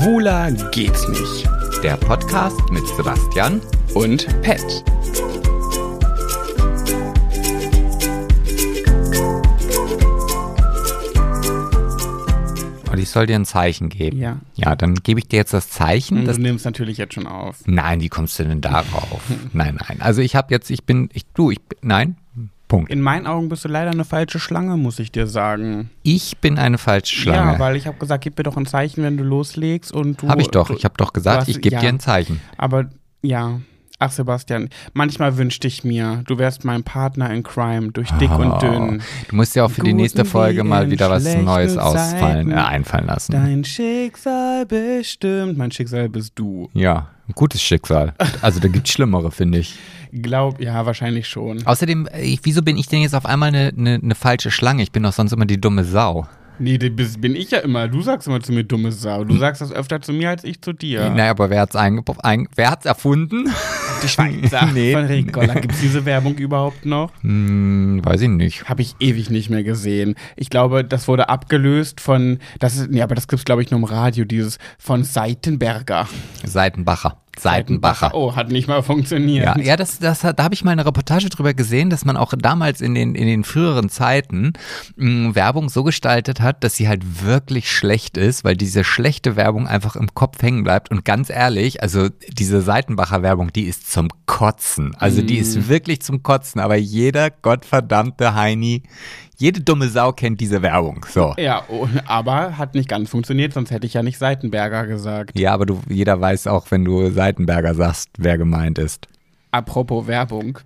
Schwuler geht's nicht. Der Podcast mit Sebastian Und Pet. und ich soll dir ein Zeichen geben. Ja. Ja, dann gebe ich dir jetzt das Zeichen. Und Das, du nimmst natürlich jetzt schon auf. nein, wie kommst du denn darauf? nein, nein. Also ich habe jetzt, ich bin, ich, du, ich bin, nein, Punkt. In meinen Augen bist du leider eine falsche Schlange, muss ich dir sagen. Ich bin eine falsche Schlange. Ja, weil ich habe gesagt, gib mir doch ein Zeichen, wenn du loslegst und du. Habe ich doch. Du, Ich habe doch gesagt, hast- ich gebe ja. dir ein Zeichen. Aber ja. Ach, Sebastian, manchmal wünschte ich mir, du wärst mein Partner in Crime, durch dick Oh. und dünn. Du musst ja auch für die Guten nächste Folge mal wieder was Neues ausfallen, äh, einfallen lassen. Dein Schicksal bestimmt. Mein Schicksal bist du. Ja, ein gutes Schicksal. Also da gibt's Schlimmere, finde ich. Glaub, ja, wahrscheinlich schon. Außerdem, äh, ich, wieso bin ich denn jetzt auf einmal eine, eine, eine falsche Schlange? Ich bin doch sonst immer die dumme Sau. Nee, das bin ich ja immer. Du sagst immer zu mir dumme Sau. Du sagst das öfter zu mir als ich zu dir. Naja, aber wer hat's, einge ein, wer hat's erfunden? Die Schweizer Nee. von Ricola. Gibt es diese Werbung überhaupt noch? Hm, weiß ich nicht. Habe ich ewig nicht mehr gesehen. Ich glaube, das wurde abgelöst von, das ist, nee, aber das gibt's glaube ich nur im Radio, dieses von Seitenberger. Seitenbacher. Seitenbacher. Oh, hat nicht mal funktioniert. Ja, ja, das, das, hat- da habe ich mal eine Reportage drüber gesehen, dass man auch damals in den, in den früheren Zeiten mh, Werbung so gestaltet hat, dass sie halt wirklich schlecht ist, weil diese schlechte Werbung einfach im Kopf hängen bleibt. Und ganz ehrlich, also diese Seitenbacher Werbung, die ist zum Kotzen. Also die ist wirklich zum Kotzen, aber jeder gottverdammte Heini, jede dumme Sau kennt diese Werbung. So. Ja, aber hat nicht ganz funktioniert, sonst hätte ich ja nicht Seitenberger gesagt. Ja, aber du, jeder weiß auch, wenn du Seitenberger sagst, wer gemeint ist. Apropos Werbung.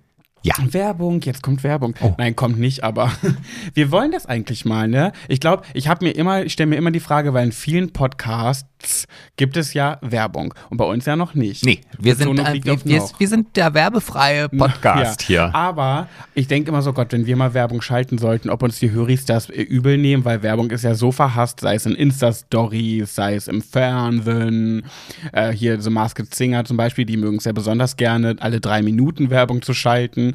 Ja. Werbung, jetzt kommt Werbung. Oh. Nein, kommt nicht, aber wir wollen das eigentlich mal, ne? Ich glaube, ich habe mir immer, ich stelle mir immer die Frage, weil in vielen Podcasts gibt es ja Werbung und bei uns ja noch nicht. Nee, wir sind, äh, wir, wir, wir sind der werbefreie Podcast Ja. hier. Aber ich denke immer so, Gott, wenn wir mal Werbung schalten sollten, ob uns die Höris das äh, übel nehmen, weil Werbung ist ja so verhasst, sei es in Insta-Stories, sei es im Fernsehen. Äh, hier so Masked Singer zum Beispiel, die mögen es ja besonders gerne, alle drei Minuten Werbung zu schalten.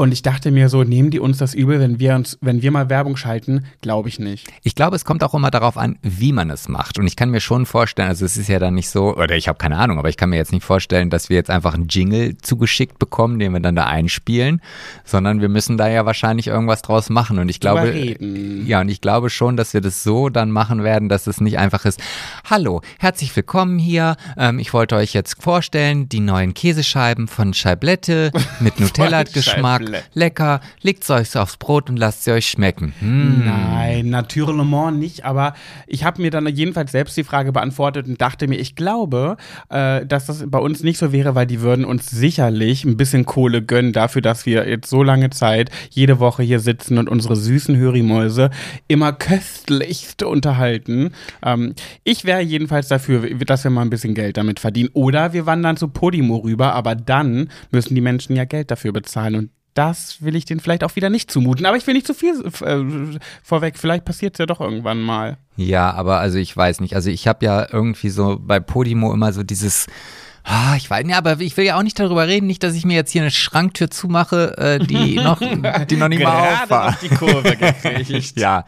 Und ich dachte mir so, nehmen die uns das übel, wenn wir uns, wenn wir mal Werbung schalten? Glaube ich nicht. Ich glaube, es kommt auch immer darauf an, wie man es macht. Und ich kann mir schon vorstellen, also es ist ja dann nicht so, oder ich habe keine Ahnung, aber ich kann mir jetzt nicht vorstellen, dass wir jetzt einfach einen Jingle zugeschickt bekommen, den wir dann da einspielen, sondern wir müssen da ja wahrscheinlich irgendwas draus machen. Und ich glaube, reden. ja, und ich glaube schon, dass wir das so dann machen werden, dass es nicht einfach ist, hallo, herzlich willkommen hier. Ähm, ich wollte euch jetzt vorstellen, die neuen Käsescheiben von Scheiblette mit Nutella-Geschmack. Lecker, legt's euch aufs Brot und lasst sie euch schmecken. Hm. Nein, naturellement nicht, aber ich habe mir dann jedenfalls selbst die Frage beantwortet und dachte mir, ich glaube, äh, dass das bei uns nicht so wäre, weil die würden uns sicherlich ein bisschen Kohle gönnen dafür, dass wir jetzt so lange Zeit jede Woche hier sitzen und unsere süßen Hörimäuse immer köstlichst unterhalten. Ähm, ich wäre jedenfalls dafür, dass wir mal ein bisschen Geld damit verdienen. Oder wir wandern zu Podimo rüber, aber dann müssen die Menschen ja Geld dafür bezahlen und das will ich denen vielleicht auch wieder nicht zumuten. Aber ich will nicht zu viel äh, vorweg. Vielleicht passiert es ja doch irgendwann mal. Ja, aber also ich weiß nicht. Also ich habe ja irgendwie so bei Podimo immer so dieses. Ah, ich weiß nicht, aber ich will ja auch nicht darüber reden, nicht, dass ich mir jetzt hier eine Schranktür zumache, äh, die noch, die noch nicht mal auf war. noch die Kurve gekriegt. Ja,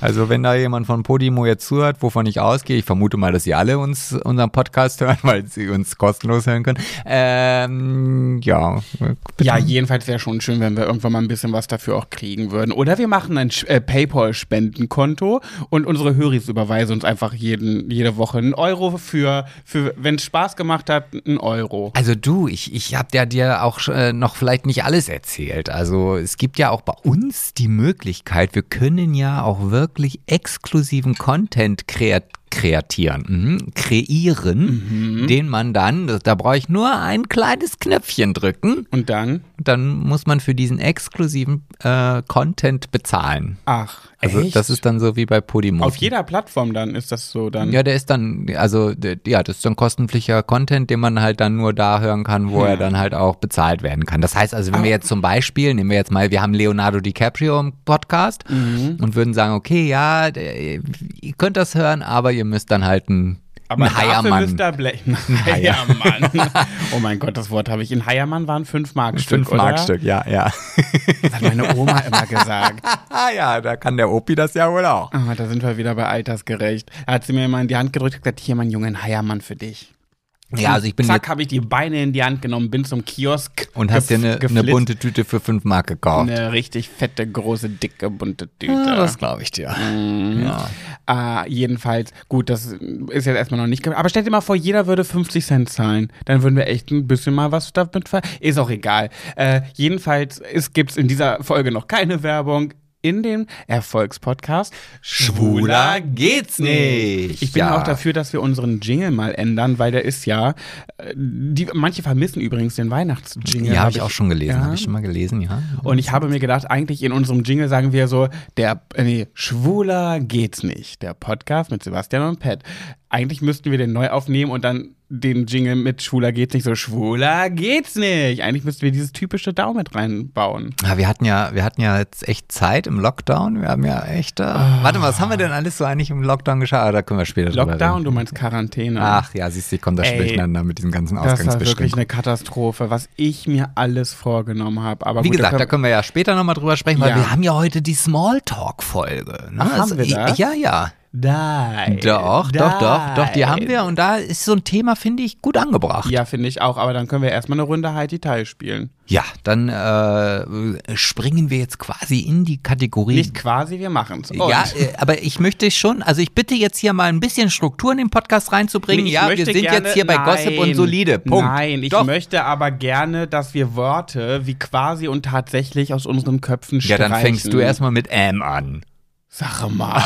also wenn da jemand von Podimo jetzt zuhört, wovon ich ausgehe, ich vermute mal, dass sie alle uns unseren Podcast hören, weil sie uns kostenlos hören können. Ähm, ja, bitte. Ja, jedenfalls wäre schon schön, wenn wir irgendwann mal ein bisschen was dafür auch kriegen würden. Oder wir machen ein äh, PayPal-Spendenkonto und unsere Höris überweisen uns einfach jeden, jede Woche einen Euro für, für wenn es Spaß gemacht hat, einen Euro. Also du, ich, ich habe ja dir auch äh, noch vielleicht nicht alles erzählt. Also es gibt ja auch bei uns die Möglichkeit, wir können ja auch wirklich exklusiven Content kreat kreatieren, mhm. kreieren, den man dann, da brauche ich nur ein kleines Knöpfchen drücken, Und dann? dann muss man für diesen exklusiven äh, Content bezahlen. Ach, Also echt? das ist dann so wie bei Podimo. Auf jeder Plattform dann ist das so dann. Ja, der ist dann, also der- ja, das ist dann kostenpflicher Content, den man halt dann nur da hören kann, wo er dann halt auch bezahlt werden kann. Das heißt also, wenn wir jetzt zum Beispiel, nehmen wir jetzt mal, wir haben Leonardo DiCaprio im Podcast und würden sagen, okay, ja, ihr könnt das hören, aber ihr müsst dann halt ein Aber Ein Heiermann. Mr. Blech. Ein Heiermann. oh mein Gott, das Wort habe ich. Ein Heiermann war ein 5-Mark-Stück, Fünf Markstück, ja, ja. Das hat meine Oma immer gesagt. Ah ja, da kann der Opi das ja wohl auch. Ah, da sind wir wieder bei altersgerecht. Da hat sie mir immer in die Hand gedrückt und gesagt, hier, mein Junge, ein Heiermann für dich. Ja, also ich bin Zack, habe ich die Beine in die Hand genommen, bin zum Kiosk. und hast dir eine, eine bunte Tüte für 5 Mark gekauft. Eine richtig fette, große, dicke, bunte Tüte. Ja, das glaube ich dir. Mhm. Ja. Ah, jedenfalls, gut, das ist jetzt erstmal noch nicht. Aber stell dir mal vor, jeder würde 50 Cent zahlen. Dann würden wir echt ein bisschen mal was damit ver. Ist auch egal. Äh, jedenfalls gibt es in dieser Folge noch keine Werbung. In dem Erfolgspodcast Schwuler geht's nicht. Ich bin Ja. auch dafür, dass wir unseren Jingle mal ändern, weil der ist ja. äh, Die, manche vermissen übrigens den Weihnachtsjingle. Ja, hab habe ich auch schon gelesen. Ja. Habe ich schon mal gelesen, ja. Und ich habe mir gedacht, eigentlich in unserem Jingle sagen wir so, der, äh, nee, schwuler geht's nicht. Der Podcast mit Sebastian und Pat. Eigentlich müssten wir den neu aufnehmen und dann den Jingle mit schwuler geht's nicht so, schwuler geht's nicht. Eigentlich müssten wir dieses typische Daumen mit reinbauen. Ja, wir hatten ja, wir hatten ja jetzt echt Zeit im Lockdown. Wir haben ja echt. Äh, Warte mal, was haben wir denn alles so eigentlich im Lockdown geschaut? Ah, Da können wir später drüber Lockdown, du meinst Quarantäne. Ach ja, siehst du, ich komme da Ey, durcheinander mit diesen ganzen das war wirklich Ausgangsbeschränkungen. eine Katastrophe, was ich mir alles vorgenommen habe. Aber Wie gut, gesagt, da können- können wir ja später nochmal drüber sprechen, weil Ja. wir haben ja heute die Smalltalk-Folge. Ne? Ach, haben wir das? Ja, ja. Nein. Doch, doch, doch, doch, die haben Nein. wir und da ist so ein Thema, finde ich, gut angebracht. Ja, finde ich auch, aber dann können wir erstmal eine Runde Heidi Teil spielen. Ja, dann äh, springen wir jetzt quasi in die Kategorie. Nicht quasi, wir machen's. Und ja, äh, aber ich möchte schon, also ich bitte jetzt hier mal ein bisschen Struktur in den Podcast reinzubringen. Ich ja, wir sind gerne- jetzt hier bei nein, Gossip und Solide. Punkt. Nein, ich Doch. möchte aber gerne, dass wir Worte wie quasi und tatsächlich aus unseren Köpfen Ja, streichen. dann fängst du erstmal mit M an. Sag mal,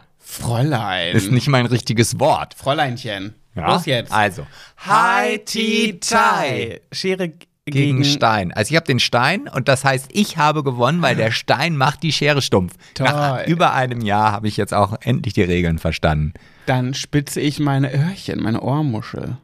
Fräulein. Ist nicht mein richtiges Wort. Fräuleinchen. Ja? Los jetzt. Also, Hi, Ti, Tai. Schere gegen gegen Stein. Also ich habe den Stein und das heißt, ich habe gewonnen, weil der Stein macht die Schere stumpf. Toll. Nach über einem Jahr habe ich jetzt auch endlich die Regeln verstanden. Dann spitze ich meine Öhrchen, meine Ohrmuschel.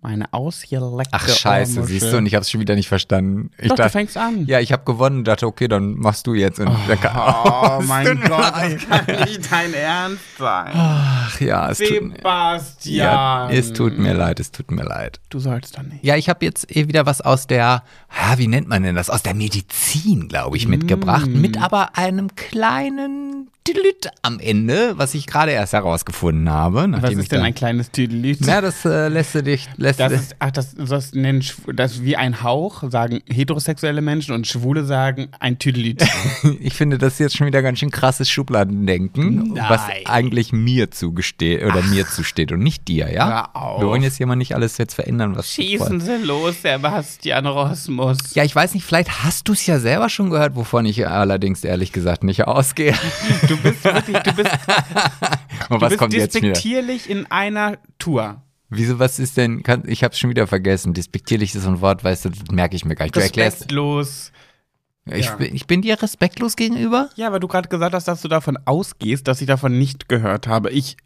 Meine ausgeleckte Ach scheiße, Ohrmuschel. siehst du, und ich habe es schon wieder nicht verstanden. Ich Doch, du dachte, fängst an. ja, ich habe gewonnen und dachte, okay, dann machst du jetzt. Und dann kann, Oh mein Gott, das kann nicht dein Ernst sein. Ach ja, es tut, mir- Sebastian. ja, es tut mir leid, es tut mir leid. Du sollst doch nicht. Ja, ich habe jetzt eh wieder was aus der, ja, wie nennt man denn das? Aus der Medizin, glaube ich, mitgebracht. Mm. Mit aber einem kleinen Tüdelüt am Ende, was ich gerade erst herausgefunden habe. Was ist denn ein kleines Tüdelüt? Na, das äh, lässt du dich, lässt Das ist, ach, das, das nennen das wie ein Hauch, sagen heterosexuelle Menschen und Schwule sagen ein Tüdelüt. ich finde das ist jetzt schon wieder ganz schön krasses Schubladendenken, Nein. was eigentlich mir zugesteht oder mir zusteht und nicht dir, ja? Wir wollen jetzt hier mal nicht alles jetzt verändern, was Schießen Sie los, Sebastian Rosmus. Ja, ich weiß nicht, vielleicht hast du es ja selber schon gehört, wovon ich allerdings ehrlich gesagt nicht ausgehe. Du bist wirklich, du bist, Und du was bist kommt jetzt wieder? despektierlich in einer Tour. Wieso, was ist denn, kann, ich habe schon wieder vergessen. Despektierlich ist so ein Wort, weißt du, das merke ich mir gar nicht. Du erklärst, Respektlos. Ich, ja. bin- ich bin dir respektlos gegenüber? Ja, weil du gerade gesagt hast, dass du davon ausgehst, dass ich davon nicht gehört habe. Ich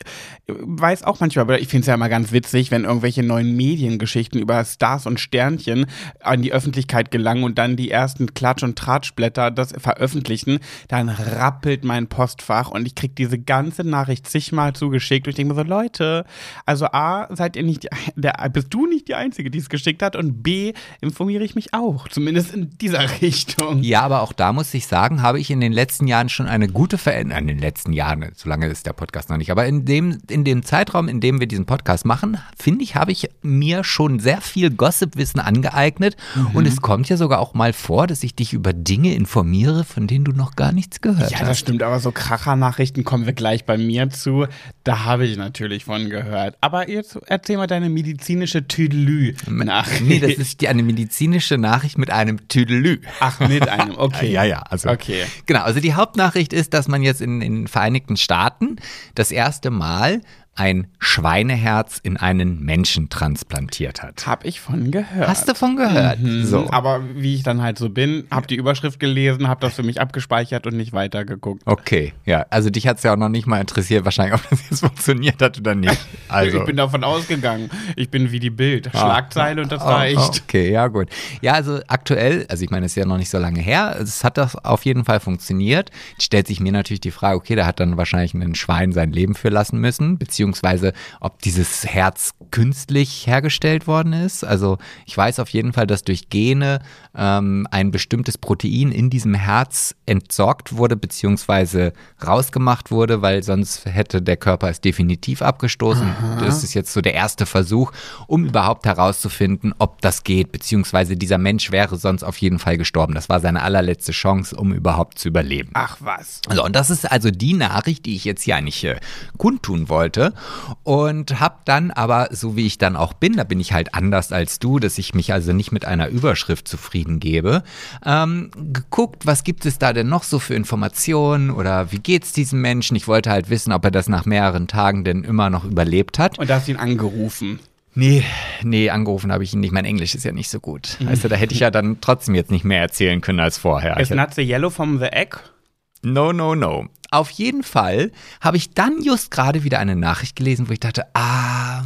äh, weiß auch manchmal, aber ich finde es ja immer ganz witzig, wenn irgendwelche neuen Mediengeschichten über Stars und Sternchen an die Öffentlichkeit gelangen und dann die ersten Klatsch- und Tratschblätter das veröffentlichen, dann rappelt mein Postfach und ich krieg diese ganze Nachricht zigmal zugeschickt und ich denke mir so, Leute, also A, seid ihr nicht, die, der, bist du nicht die Einzige, die es geschickt hat und B, informiere ich mich auch, zumindest in dieser Richtung. Ja, aber auch da muss ich sagen, habe ich in den letzten Jahren schon eine gute Veränderung, in den letzten Jahren, so lange ist der Podcast noch nicht, aber in dem, in dem Zeitraum, in dem wir diesen Podcast machen, finde ich, habe ich mir schon sehr viel Gossipwissen angeeignet Mhm. und es kommt ja sogar auch mal vor, dass ich dich über Dinge informiere, von denen du noch gar nichts gehört Ja, das hast. stimmt, aber so Kracher-Nachrichten kommen wir gleich bei mir zu. Da habe ich natürlich von gehört. Aber jetzt erzähl mal deine medizinische Tüdelü-Nachricht. Nee, das ist die, eine medizinische Nachricht mit einem Tüdelü. Ach, mit einem, okay. Ja, ja, also. Okay. Genau, also die Hauptnachricht ist, dass man jetzt in, in den Vereinigten Staaten das erste Mal ein Schweineherz in einen Menschen transplantiert hat. Hab ich von gehört. Hast du von gehört? Mhm. So. Aber wie ich dann halt so bin, hab die Überschrift gelesen, hab das für mich abgespeichert und nicht weitergeguckt. Okay, ja, also dich hat es ja auch noch nicht mal interessiert, wahrscheinlich, ob das jetzt funktioniert hat oder nicht. Also. Ich bin davon ausgegangen. Ich bin wie die Bild. Schlagzeile und das reicht. Oh, okay, ja gut. Ja, also aktuell, also ich meine, es ist ja noch nicht so lange her, es hat das auf jeden Fall funktioniert. Jetzt stellt sich mir natürlich die Frage, okay, da hat dann wahrscheinlich ein Schwein sein Leben für lassen müssen, beziehungsweise beziehungsweise ob dieses Herz künstlich hergestellt worden ist. Also ich weiß auf jeden Fall, dass durch Gene ähm, ein bestimmtes Protein in diesem Herz entsorgt wurde, beziehungsweise rausgemacht wurde, weil sonst hätte der Körper es definitiv abgestoßen. Aha. Das ist jetzt so der erste Versuch, um überhaupt herauszufinden, ob das geht, beziehungsweise dieser Mensch wäre sonst auf jeden Fall gestorben. Das war seine allerletzte Chance, um überhaupt zu überleben. Ach was. So, und das ist also die Nachricht, die ich jetzt hier eigentlich äh, kundtun wollte. Und habe dann aber, so wie ich dann auch bin, da bin ich halt anders als du, dass ich mich also nicht mit einer Überschrift zufrieden gebe, ähm, geguckt, was gibt es da denn noch so für Informationen oder wie geht's diesem Menschen? Ich wollte halt wissen, ob er das nach mehreren Tagen denn immer noch überlebt hat. Und da hast du ihn angerufen. Nee, nee, angerufen habe ich ihn nicht. Mein Englisch ist ja nicht so gut. Mhm. Also da hätte ich ja dann trotzdem jetzt nicht mehr erzählen können als vorher. Ist Not the Yellow from the Egg? No, no, no. Auf jeden Fall habe ich dann just gerade wieder eine Nachricht gelesen, wo ich dachte, ah,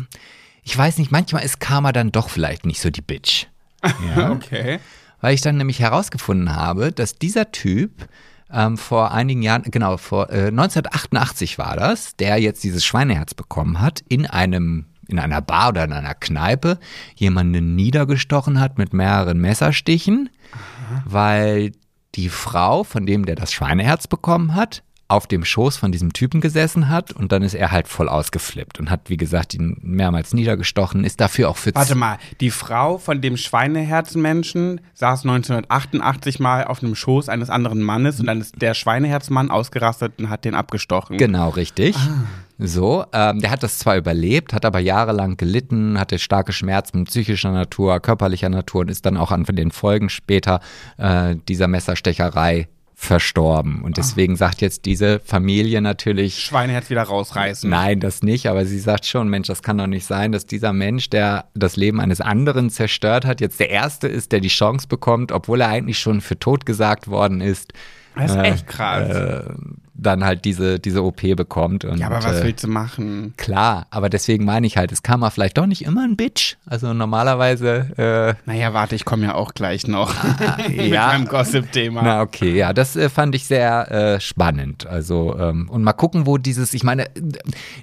ich weiß nicht, manchmal ist Karma dann doch vielleicht nicht so die Bitch. Ja? okay. Weil ich dann nämlich herausgefunden habe, dass dieser Typ ähm, vor einigen Jahren, genau, vor äh, 1988 war das, der jetzt dieses Schweineherz bekommen hat, in einem in einer Bar oder in einer Kneipe jemanden niedergestochen hat mit mehreren Messerstichen, Aha. weil die Frau von dem, der das Schweineherz bekommen hat, auf dem Schoß von diesem Typen gesessen hat und dann ist er halt voll ausgeflippt und hat, wie gesagt, ihn mehrmals niedergestochen, ist dafür auch für... Warte mal, die Frau von dem Schweineherzmenschen saß 1988 mal auf einem Schoß eines anderen Mannes und dann ist der Schweineherzmann ausgerastet und hat den abgestochen. Genau, richtig. Ah. So, ähm, der hat das zwar überlebt, hat aber jahrelang gelitten, hatte starke Schmerzen psychischer Natur, körperlicher Natur und ist dann auch an den Folgen später äh, dieser Messerstecherei verstorben. Und deswegen ah. sagt jetzt diese Familie natürlich. Schweineherz wieder rausreißen. Nein, das nicht, aber sie sagt schon, Mensch, das kann doch nicht sein, dass dieser Mensch, der das Leben eines anderen zerstört hat, jetzt der Erste ist, der die Chance bekommt, obwohl er eigentlich schon für tot gesagt worden ist. Das ist äh, echt krass. Äh, dann halt diese, diese OP bekommt. Und, ja, aber was äh, willst du machen? Klar, aber deswegen meine ich halt, es kam mal vielleicht doch nicht immer ein Bitch. Also normalerweise. Äh, naja, warte, ich komme ja auch gleich noch ah, mit ja, meinem Gossip-Thema. Na, okay, ja, das äh, fand ich sehr äh, spannend. Also, ähm, und mal gucken, wo dieses, ich meine,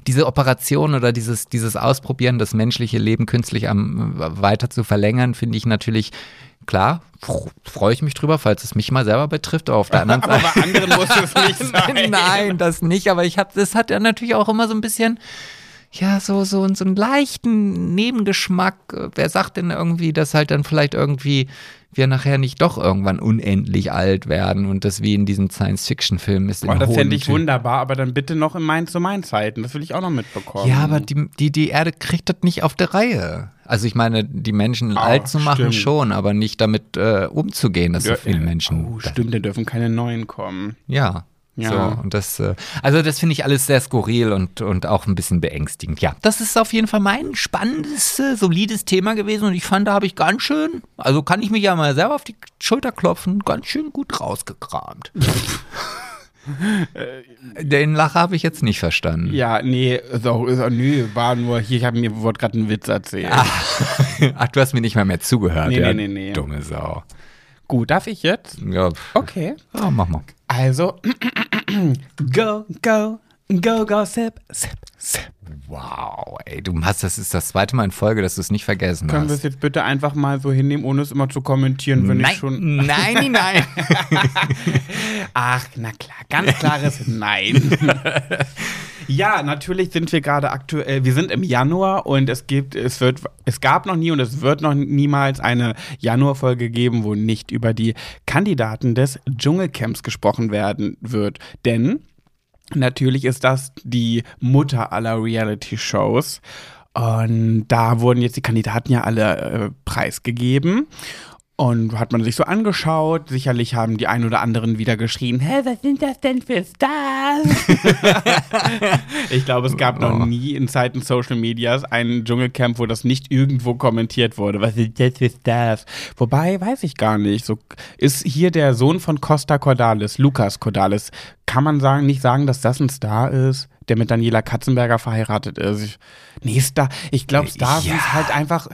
diese Operation oder dieses, dieses Ausprobieren, das menschliche Leben künstlich am, weiter zu verlängern, finde ich natürlich klar, freue ich mich drüber, falls es mich mal selber betrifft. Aber auf der anderen Seite. aber bei anderen muss es nicht sein. Nein, das nicht. Aber ich habe, das hat ja natürlich auch immer so ein bisschen, ja, so, so, so einen leichten Nebengeschmack. Wer sagt denn irgendwie, dass halt dann vielleicht irgendwie wir nachher nicht doch irgendwann unendlich alt werden und das wie in diesen Science-Fiction-Filmen ist. Oh, das fände ich wunderbar, aber dann bitte noch in meinen zu meinen Zeiten. Das will ich auch noch mitbekommen. Ja, aber die, die, die Erde kriegt das nicht auf der Reihe. Also ich meine, die Menschen oh, alt zu machen stimmt. schon, aber nicht damit äh, umzugehen, dass ja, so viele Menschen. Oh, stimmt, da dürfen keine neuen kommen. Ja. Ja. So, und das, äh, also das finde ich alles sehr skurril und, und auch ein bisschen beängstigend. Ja, das ist auf jeden Fall mein spannendes, äh, solides Thema gewesen und ich fand, da habe ich ganz schön, also kann ich mich ja mal selber auf die Schulter klopfen, ganz schön gut rausgekramt. Den Lacher habe ich jetzt nicht verstanden. Ja, nee, so, so, nee, war nur hier, ich habe mir gerade einen Witz erzählt. Ach, ach, du hast mir nicht mal mehr zugehört. Nee, ja, nee, nee, nee. Dumme Sau. Gut, darf ich jetzt? Ja. Okay. Ja, mach mal. Also, go, go, go, go, sip, sip, sip. Wow, ey, du hast, das ist das zweite Mal in Folge, dass du es nicht vergessen Können hast. Können wir es jetzt bitte einfach mal so hinnehmen, ohne es immer zu kommentieren, wenn nein, ich schon. Nein, nein. Ach, na klar, ganz klares Nein. Ja, natürlich sind wir gerade aktuell, wir sind im Januar und es gibt, es wird, es gab noch nie und es wird noch niemals eine Januarfolge geben, wo nicht über die Kandidaten des Dschungelcamps gesprochen werden wird. Denn natürlich ist das die Mutter aller Reality-Shows. Und da wurden jetzt die Kandidaten ja alle äh, preisgegeben. Und hat man sich so angeschaut. Sicherlich haben die ein oder anderen wieder geschrien: Hä, was sind das denn für Stars? ich glaube, es gab noch oh. nie in Zeiten Social Medias ein Dschungelcamp, wo das nicht irgendwo kommentiert wurde. Was sind das für Stars? Wobei, weiß ich gar nicht. So ist hier der Sohn von Costa Cordalis, Lukas Cordalis, kann man sagen, nicht sagen, dass das ein Star ist, der mit Daniela Katzenberger verheiratet ist. Ich, nee, Star, ich glaube, Stars Ja. ist halt einfach.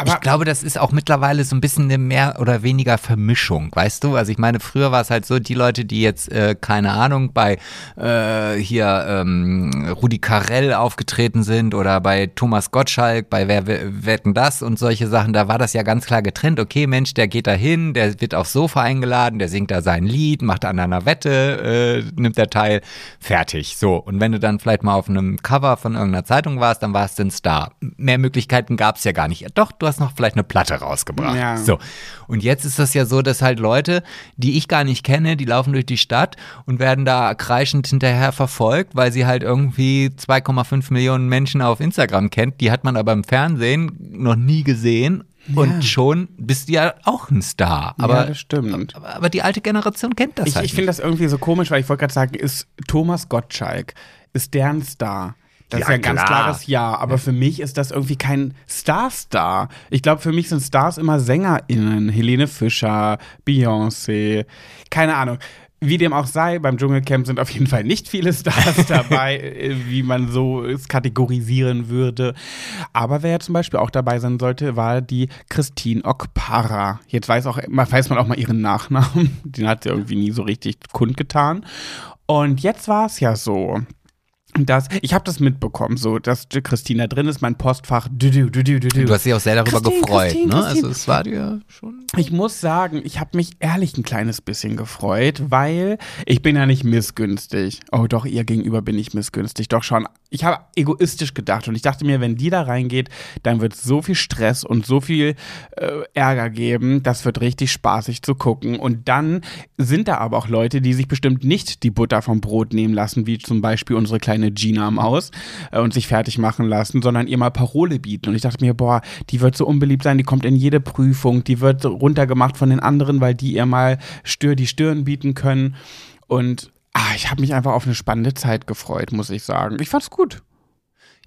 Aber ich glaube, das ist auch mittlerweile so ein bisschen eine mehr oder weniger Vermischung, weißt du? Also ich meine, früher war es halt so, die Leute, die jetzt, äh, keine Ahnung, bei äh, hier ähm, Rudi Carell aufgetreten sind oder bei Thomas Gottschalk, bei Wer wetten das und solche Sachen, da war das ja ganz klar getrennt. Okay, Mensch, der geht da hin, der wird aufs Sofa eingeladen, der singt da sein Lied, macht an einer Wette, äh, nimmt der teil, fertig. So, und wenn du dann vielleicht mal auf einem Cover von irgendeiner Zeitung warst, dann warst du ein Star. Mehr Möglichkeiten gab es ja gar nicht. Doch, du hast noch vielleicht eine Platte rausgebracht. Ja. So. Und jetzt ist das ja so, dass halt Leute, die ich gar nicht kenne, die laufen durch die Stadt und werden da kreischend hinterher verfolgt, weil sie halt irgendwie 2,5 Millionen Menschen auf Instagram kennt. Die hat man aber im Fernsehen noch nie gesehen. Und schon bist du ja auch ein Star. Aber, ja, das stimmt. aber, aber die alte Generation kennt das Ich, halt ich finde das irgendwie so komisch, weil ich wollte gerade sagen, ist Thomas Gottschalk, ist der ein Star? Das ist Ja, ja ein ganz klar. klares Ja, aber für mich ist das irgendwie kein Star-Star. Ich glaube, für mich sind Stars immer SängerInnen. Helene Fischer, Beyoncé, keine Ahnung. Wie dem auch sei, beim Dschungelcamp sind auf jeden Fall nicht viele Stars dabei, äh, wie man so es kategorisieren würde. Aber wer ja zum Beispiel auch dabei sein sollte, war die Christine Okpara. Jetzt weiß, auch, weiß man auch mal ihren Nachnamen. Den hat sie irgendwie nie so richtig kundgetan. Und jetzt war es ja so, dass ich habe das mitbekommen, so dass Christina drin ist, mein Postfach. Du, du, du, du, du. Du hast dich auch sehr darüber Christine, gefreut, Christine, ne? Christine. Also es war dir schon. Ich muss sagen, ich habe mich ehrlich ein kleines bisschen gefreut, weil ich bin ja nicht missgünstig. Oh doch, ihr gegenüber bin ich missgünstig. Doch schon. Ich habe egoistisch gedacht und ich dachte mir, wenn die da reingeht, dann wird es so viel Stress und so viel äh, Ärger geben. Das wird richtig spaßig zu gucken. Und dann sind da aber auch Leute, die sich bestimmt nicht die Butter vom Brot nehmen lassen, wie zum Beispiel unsere kleine Gina Maus äh, und sich fertig machen lassen, sondern ihr mal Parole bieten. Und ich dachte mir, boah, die wird so unbeliebt sein, die kommt in jede Prüfung, die wird runtergemacht von den anderen, weil die ihr mal Stör die Stirn bieten können. Und ah, ich habe mich einfach auf eine spannende Zeit gefreut, muss ich sagen. Ich fand's gut.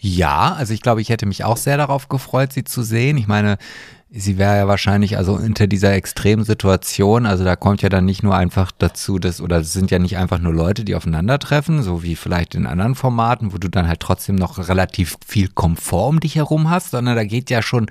Ja, also ich glaube, ich hätte mich auch sehr darauf gefreut, sie zu sehen. Ich meine, sie wäre ja wahrscheinlich also unter dieser extremen Situation, also da kommt ja dann nicht nur einfach dazu, dass, oder es sind ja nicht einfach nur Leute, die aufeinandertreffen, so wie vielleicht in anderen Formaten, wo du dann halt trotzdem noch relativ viel Komfort um dich herum hast, sondern da geht ja schon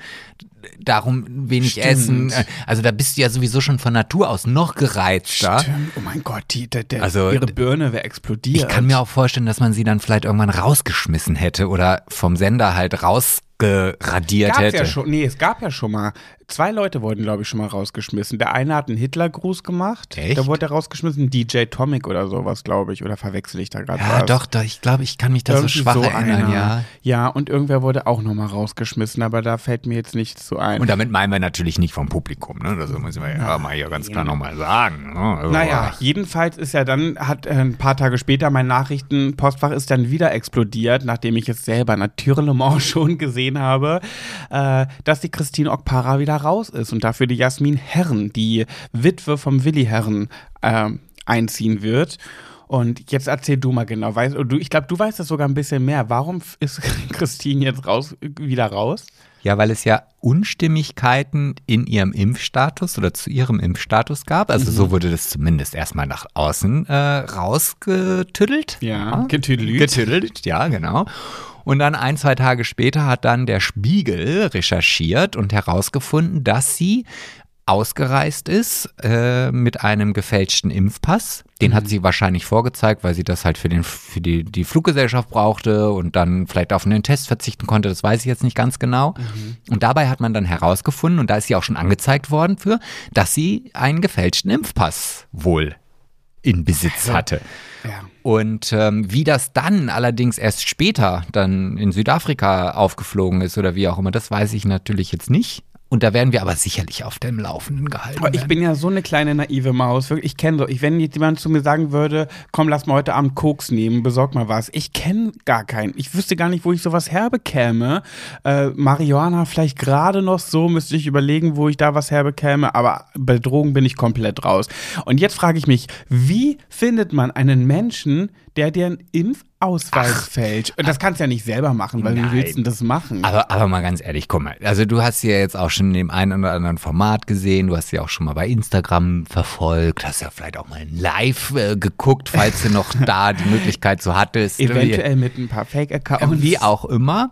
darum, wenig Stimmt. essen. Also da bist du ja sowieso schon von Natur aus noch gereizter. Stimmt. Oh mein Gott, die, der, der, Also, ihre Birne wäre explodiert. Ich kann mir auch vorstellen, dass man sie dann vielleicht irgendwann rausgeschmissen hätte oder vom Sender halt rausgeradiert hätte. ja schon, nee, es gab ja schon mal. Zwei Leute wurden, glaube ich, schon mal rausgeschmissen. Der eine hat einen Hitlergruß gemacht. Echt? Da wurde er rausgeschmissen. DJ Tomic oder sowas, glaube ich. Oder verwechsel ich da gerade Ja, was? doch, doch, ich glaube, ich kann mich da so Irgendwie schwach erinnern, einer. ja. Ja, und irgendwer wurde auch noch mal rausgeschmissen, aber da fällt mir jetzt nichts zu ein. Und damit meinen wir natürlich nicht vom Publikum, ne? Das müssen wir ja mal hier ganz klar nochmal sagen. Ne? Also, Naja, jedenfalls ist ja dann, hat äh, ein paar Tage später mein Nachrichtenpostfach ist dann wieder explodiert, nachdem ich es selber natürlich schon gesehen habe, äh, dass die Christine Okpara wieder raus ist und dafür die Jasmin Herren, die Witwe vom Willi Herren, äh, einziehen wird. Und jetzt erzähl du mal genau, weißt, du, ich glaube, du weißt das sogar ein bisschen mehr. Warum ist Christine jetzt raus, wieder raus? Ja, weil es ja Unstimmigkeiten in ihrem Impfstatus oder zu ihrem Impfstatus gab. Also so wurde das zumindest erstmal nach außen äh, rausgetüddelt. Ja, getüdelt. Getüdelt, ja, genau. Und dann ein, zwei Tage später hat dann der Spiegel recherchiert und herausgefunden, dass sie ausgereist ist äh, mit einem gefälschten Impfpass. Den hat sie wahrscheinlich vorgezeigt, weil sie das halt für, den, für die, die Fluggesellschaft brauchte und dann vielleicht auf einen Test verzichten konnte. Das weiß ich jetzt nicht ganz genau. Und dabei hat man dann herausgefunden, und da ist sie auch schon angezeigt worden für, dass sie einen gefälschten Impfpass wohl in Besitz hatte. Ja. Und ähm, wie das dann allerdings erst später dann in Südafrika aufgeflogen ist oder wie auch immer, das weiß ich natürlich jetzt nicht. Und da werden wir aber sicherlich auf dem Laufenden gehalten. Aber ich werden. bin ja so eine kleine naive Maus. Wirklich, Ich kenne so, ich, wenn jetzt jemand zu mir sagen würde, komm, lass mal heute Abend Koks nehmen, besorg mal was. Ich kenne gar keinen. Ich wüsste gar nicht, wo ich sowas herbekäme. Äh, Marihuana vielleicht gerade noch so, müsste ich überlegen, wo ich da was herbekäme. Aber bei Drogen bin ich komplett raus. Und jetzt frage ich mich, wie findet man einen Menschen, der dir einen Impfausweis fälscht. Und das kannst du ja nicht selber machen, weil Nein. wie willst du das machen? Aber, aber mal ganz ehrlich, guck mal, also du hast sie ja jetzt auch schon in dem einen oder anderen Format gesehen, du hast sie auch schon mal bei Instagram verfolgt, hast ja vielleicht auch mal live äh, geguckt, falls du noch da die Möglichkeit so hattest. Eventuell mit ein paar Fake-Accounts. Wie auch immer.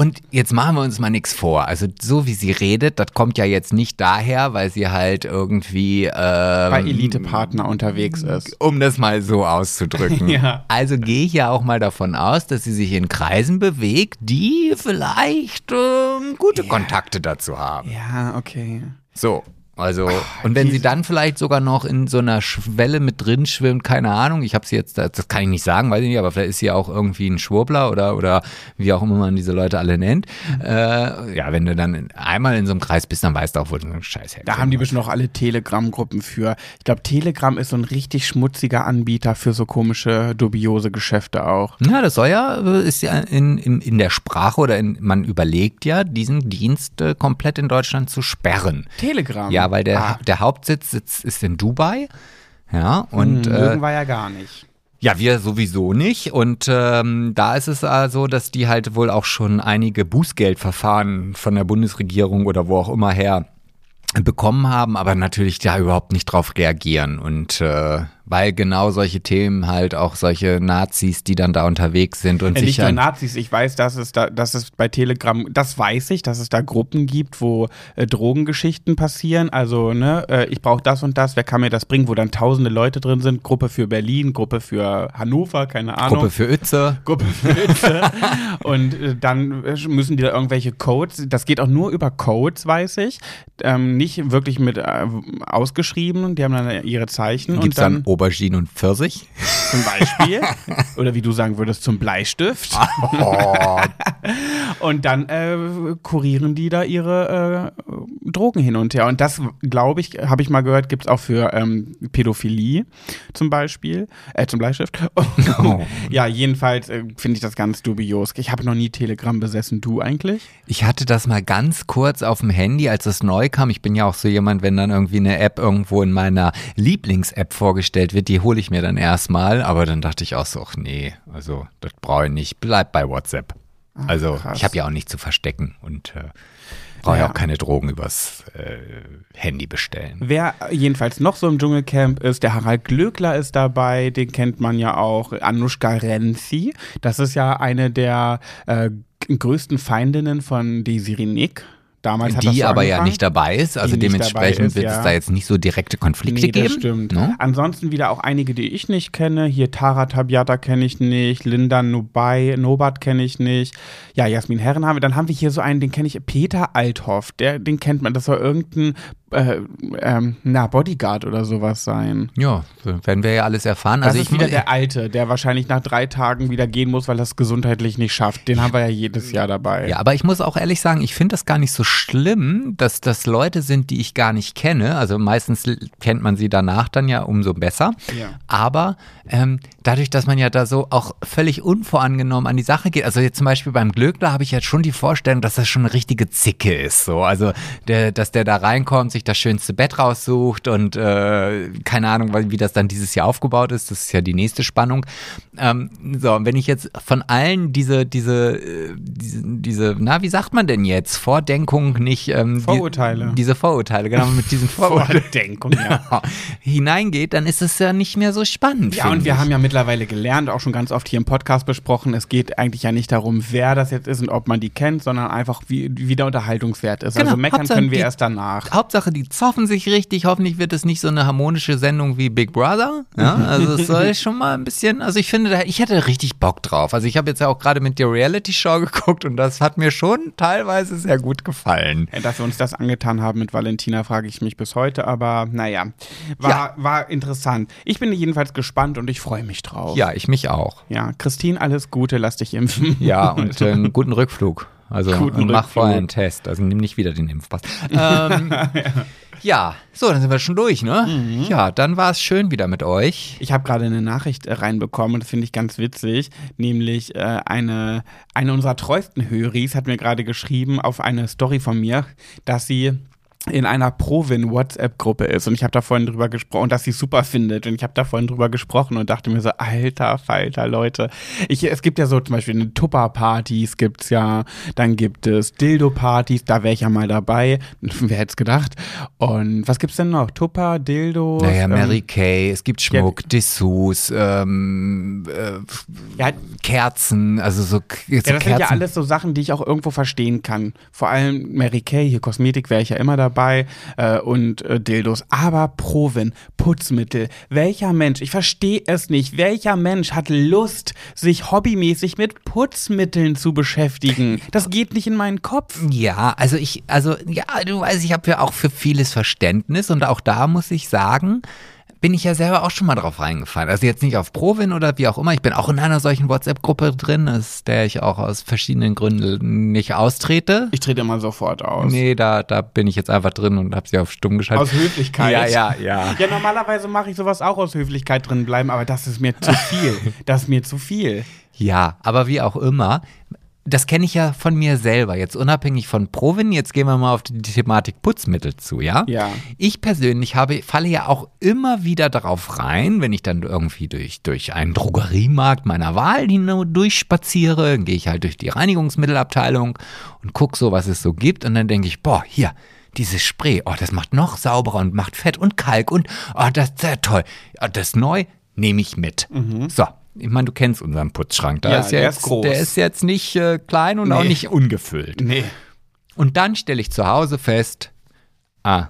Und jetzt machen wir uns mal nichts vor. Also so wie sie redet, das kommt ja jetzt nicht daher, weil sie halt irgendwie ähm, bei Elite-Partner unterwegs ist. um das mal so auszudrücken. Ja. Also gehe ich ja auch mal davon aus, dass sie sich in Kreisen bewegt, die vielleicht ähm, gute Kontakte dazu haben. Ja, okay. So. Also, und wenn sie dann vielleicht sogar noch in so einer Schwelle mit drin schwimmt, keine Ahnung, ich habe sie jetzt, das kann ich nicht sagen, weiß ich nicht, aber vielleicht ist sie auch irgendwie ein Schwurbler oder, oder wie auch immer man diese Leute alle nennt. Mhm. Äh, ja, wenn du dann in, einmal in so einem Kreis bist, dann weißt du auch, wo du so einen Scheiß. Da haben die bestimmt auch alle Telegram-Gruppen für. Ich glaube, Telegram ist so ein richtig schmutziger Anbieter für so komische, dubiose Geschäfte auch. Ja, das soll ja, äh, ist ja in, in, in der Sprache oder in, man überlegt ja, diesen Dienst äh, komplett in Deutschland zu sperren. Telegram. Ja, weil der, Ah, der Hauptsitz sitzt, ist in Dubai. Ja, und hm, äh, mögen wir ja gar nicht. ja, wir sowieso nicht. Und ähm, da ist es also, dass die halt wohl auch schon einige Bußgeldverfahren von der Bundesregierung oder wo auch immer her bekommen haben, aber natürlich da überhaupt nicht drauf reagieren. Und äh, weil genau solche Themen halt auch solche Nazis, die dann da unterwegs sind und Äh, sich nicht nur Nazis, ich weiß, dass es da, dass es bei Telegram, das weiß ich, dass es da Gruppen gibt, wo äh, Drogengeschichten passieren. Also, ne, äh, ich brauche das und das, wer kann mir das bringen, wo dann tausende Leute drin sind, Gruppe für Berlin, Gruppe für Hannover, keine Ahnung. Gruppe für Ötze. Gruppe für Witze. und äh, dann äh, müssen die da irgendwelche Codes, das geht auch nur über Codes, weiß ich. Ähm, nicht wirklich mit äh, ausgeschrieben, die haben dann ihre Zeichen Gibt's und dann, dann Aubergine und Pfirsich? zum Beispiel, oder wie du sagen würdest, zum Bleistift. Oh, Und dann äh, kurieren die da ihre äh, Drogen hin und her. Und das, glaube ich, habe ich mal gehört, gibt es auch für ähm, Pädophilie zum Beispiel, äh, zum Bleistift. Oh. Ja, jedenfalls äh, finde ich das ganz dubios. Ich habe noch nie Telegram besessen. Du eigentlich? Ich hatte das mal ganz kurz auf dem Handy, als es neu kam. Ich bin ja auch so jemand, wenn dann irgendwie eine App irgendwo in meiner Lieblings-App vorgestellt wird, die hole ich mir dann erstmal. Aber dann dachte ich auch so, ach nee, also das brauche ich nicht. Bleib bei WhatsApp. Also krass. ich habe ja auch nichts zu verstecken und äh, brauche. Ja. auch keine Drogen übers äh, Handy bestellen. Wer jedenfalls noch so im Dschungelcamp ist, der Harald Glöckler ist dabei, den kennt man ja auch. Anushka Renzi, das ist ja eine der äh, größten Feindinnen von Desiree Nick. Damals das Die aber ja nicht dabei ist, also dementsprechend ist, wird ja. es da jetzt nicht so direkte Konflikte Nee, geben. das stimmt. ne? Ansonsten wieder auch einige, die ich nicht kenne. Hier Tara Tabiata kenne ich nicht, Linda Nubai, Nobat kenne ich nicht. Ja, Jasmin Herren haben wir. Dann haben wir hier so einen, den kenne ich, Peter Althoff. Der, den kennt man. Das soll irgendein äh, ähm, na, Bodyguard oder sowas sein. Ja, werden wir ja alles erfahren. Das also ist ich wieder der Alte, der wahrscheinlich nach drei Tagen wieder gehen muss, weil er es gesundheitlich nicht schafft. Den haben wir ja jedes Jahr dabei. Ja, aber ich muss auch ehrlich sagen, ich finde das gar nicht so schlimm, dass das Leute sind, die ich gar nicht kenne. Also meistens kennt man sie danach dann ja umso besser. Ja. Aber ähm, dadurch, dass man ja da so auch völlig unvorangenommen an die Sache geht, also jetzt zum Beispiel beim Glöckler habe ich jetzt schon die Vorstellung, dass das schon eine richtige Zicke ist. So, also der, dass der da reinkommt, sich das schönste Bett raussucht und äh, keine Ahnung, wie das dann dieses Jahr aufgebaut ist. Das ist ja die nächste Spannung. Ähm, so, und wenn ich jetzt von allen diese, diese, äh, diese, diese, na, wie sagt man denn jetzt? Vordenkung nicht. Ähm, die- Vorurteile. diese Vorurteile, genau, mit diesen Vorurteilen ja. hineingeht, dann ist es ja nicht mehr so spannend. Ja, und wir ich. haben ja mittlerweile gelernt, auch schon ganz oft hier im Podcast besprochen, es geht eigentlich ja nicht darum, wer das jetzt ist und ob man die kennt, sondern einfach, wie, wie der Unterhaltungswert ist. Genau, also meckern Hauptsache können wir die- erst danach. Hauptsache, die zoffen sich richtig. Hoffentlich wird es nicht so eine harmonische Sendung wie Big Brother. Ja, also es soll schon mal ein bisschen, also ich finde, ich hätte richtig Bock drauf. Also ich habe jetzt ja auch gerade mit der Reality-Show geguckt und das hat mir schon teilweise sehr gut gefallen. Äh, Dass wir uns das angetan haben mit Valentina, frage ich mich bis heute, aber naja, war, Ja. war interessant. Ich bin jedenfalls gespannt und ich freue mich drauf. Ja, ich mich auch. Ja, Christine, alles Gute, lass dich impfen. Ja, und äh, einen guten Rückflug. Also mach vorher einen Test. Also nimm nicht wieder den Impfpass. Ähm, ja, so, dann sind wir schon durch, ne? Mhm. Ja, dann war es schön wieder mit euch. Ich habe gerade eine Nachricht äh, reinbekommen und das finde ich ganz witzig, nämlich äh, eine, eine unserer treuesten Höris hat mir gerade geschrieben auf eine Story von mir, dass sie in einer Provin WhatsApp-Gruppe ist und ich habe da vorhin drüber gesprochen, dass sie super findet und ich habe da vorhin drüber gesprochen und dachte mir so, alter Falter, Leute. Ich, es gibt ja so zum Beispiel eine Tupper-Partys gibt's ja, dann gibt es Dildo-Partys, da wäre ich ja mal dabei, wer hätte es gedacht. Und was gibt's denn noch? Tupper, Dildo? Naja, Mary Kay, es gibt Schmuck, ja, Dessous, ähm, äh, ja, Kerzen, also so, so ja, das Kerzen. sind ja alles so Sachen, die ich auch irgendwo verstehen kann. Vor allem Mary Kay, hier Kosmetik wäre ich ja immer dabei dabei äh, und äh, Dildos. Aber Provin, Putzmittel. Welcher Mensch, ich verstehe es nicht, welcher Mensch hat Lust, sich hobbymäßig mit Putzmitteln zu beschäftigen? Das geht nicht in meinen Kopf. Ja, also ich, also ja, du weißt, ich habe ja auch für vieles Verständnis und auch da muss ich sagen, bin ich ja selber auch schon mal drauf reingefallen. Also jetzt nicht auf Provin oder wie auch immer. Ich bin auch in einer solchen WhatsApp-Gruppe drin, aus der ich auch aus verschiedenen Gründen nicht austrete. Ich trete immer sofort aus. Nee, da, da bin ich jetzt einfach drin und habe sie auf stumm geschaltet. Aus Höflichkeit. Ja, ja, ja. Ja, normalerweise mache ich sowas auch aus Höflichkeit drin bleiben, aber das ist mir zu viel. Das ist mir zu viel. Ja, aber wie auch immer, das kenne ich ja von mir selber, jetzt unabhängig von Provin, jetzt gehen wir mal auf die Thematik Putzmittel zu, ja? Ja. Ich persönlich habe, falle ja auch immer wieder darauf rein, wenn ich dann irgendwie durch, durch einen Drogeriemarkt meiner Wahl durchspaziere, gehe ich halt durch die Reinigungsmittelabteilung und gucke so, was es so gibt und dann denke ich, boah, hier, dieses Spray, oh, das macht noch sauberer und macht Fett und Kalk und, oh, das ist sehr toll. Oh, das ist neu, nehme ich mit. Mhm. So, ich meine, du kennst unseren Putzschrank. Da ja, ist ja der jetzt, ist groß. Der ist jetzt nicht äh, klein und nee. auch nicht ungefüllt. Nee. Und dann stelle ich zu Hause fest, ah,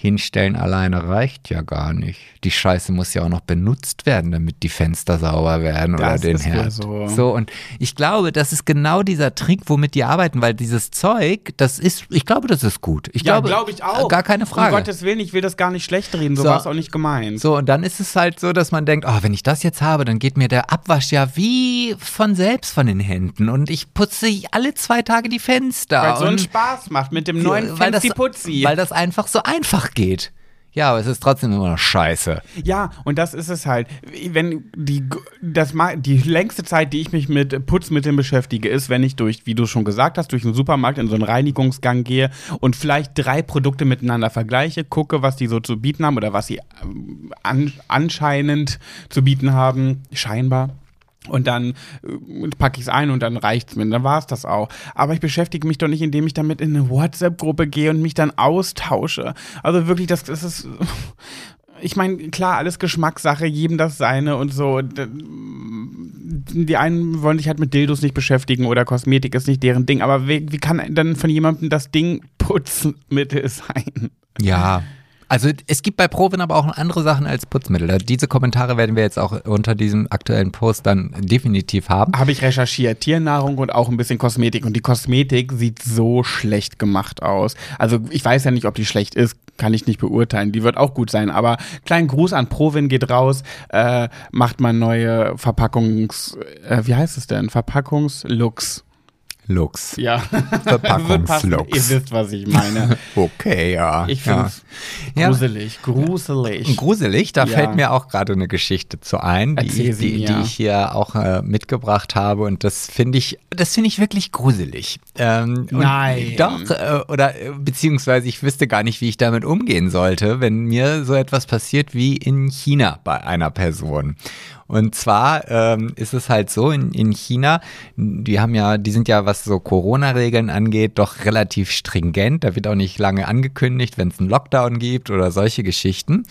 Hinstellen alleine reicht ja gar nicht. Die Scheiße muss ja auch noch benutzt werden, damit die Fenster sauber werden das oder den Herd. So. so, und ich glaube, das ist genau dieser Trick, womit die arbeiten, weil dieses Zeug, das ist, ich glaube, das ist gut. Ich ja, glaube, glaube ich auch. Gar keine Frage. Um Gottes Willen, ich will das gar nicht schlecht reden, so, so war es auch nicht gemeint. So, und dann ist es halt so, dass man denkt, oh, wenn ich das jetzt habe, dann geht mir der Abwasch ja wie von selbst von den Händen und ich putze alle zwei Tage die Fenster. Weil es so einen Spaß macht mit dem neuen Fancy Putzi. Weil das einfach so einfach geht. Ja, aber es ist trotzdem immer noch scheiße. Ja, und das ist es halt. Wenn die, das, die längste Zeit, die ich mich mit Putzmitteln beschäftige, ist, wenn ich durch, wie du schon gesagt hast, durch einen Supermarkt in so einen Reinigungsgang gehe und vielleicht drei Produkte miteinander vergleiche, gucke, was die so zu bieten haben oder was sie ähm, an, anscheinend zu bieten haben, scheinbar. Und dann äh, packe ich es ein und dann reicht es mir. Dann war es das auch. Aber ich beschäftige mich doch nicht, indem ich damit in eine WhatsApp-Gruppe gehe und mich dann austausche. Also wirklich, das, das ist. Ich meine, klar, alles Geschmackssache, jedem das seine und so. Die einen wollen sich halt mit Dildos nicht beschäftigen oder Kosmetik ist nicht deren Ding. Aber wie, wie kann dann von jemandem das Ding Putzmittel sein? Ja, also es gibt bei Provin aber auch andere Sachen als Putzmittel. Diese Kommentare werden wir jetzt auch unter diesem aktuellen Post dann definitiv haben. Habe ich recherchiert. Tiernahrung und auch ein bisschen Kosmetik. Und die Kosmetik sieht so schlecht gemacht aus. Also ich weiß ja nicht, ob die schlecht ist, kann ich nicht beurteilen. Die wird auch gut sein. Aber kleinen Gruß an Provin geht raus. Äh, macht mal neue Verpackungs... Äh, wie heißt es denn? Verpackungslooks. Lux. Ja. Verpackungslux. Ihr wisst, was ich meine. okay, ja. Ich finde es ja. gruselig, gruselig. Gruselig, da ja. fällt mir auch gerade eine Geschichte zu ein, die, ich, die, die ich hier auch äh, mitgebracht habe und das finde ich, das finde ich wirklich gruselig. Ähm, Nein. Doch, äh, oder beziehungsweise ich wüsste gar nicht, wie ich damit umgehen sollte, wenn mir so etwas passiert wie in China bei einer Person. Und zwar ähm, ist es halt so in, in China, die haben ja, die sind ja, was so Corona-Regeln angeht, doch relativ stringent. Da wird auch nicht lange angekündigt, wenn es einen Lockdown gibt oder solche Geschichten.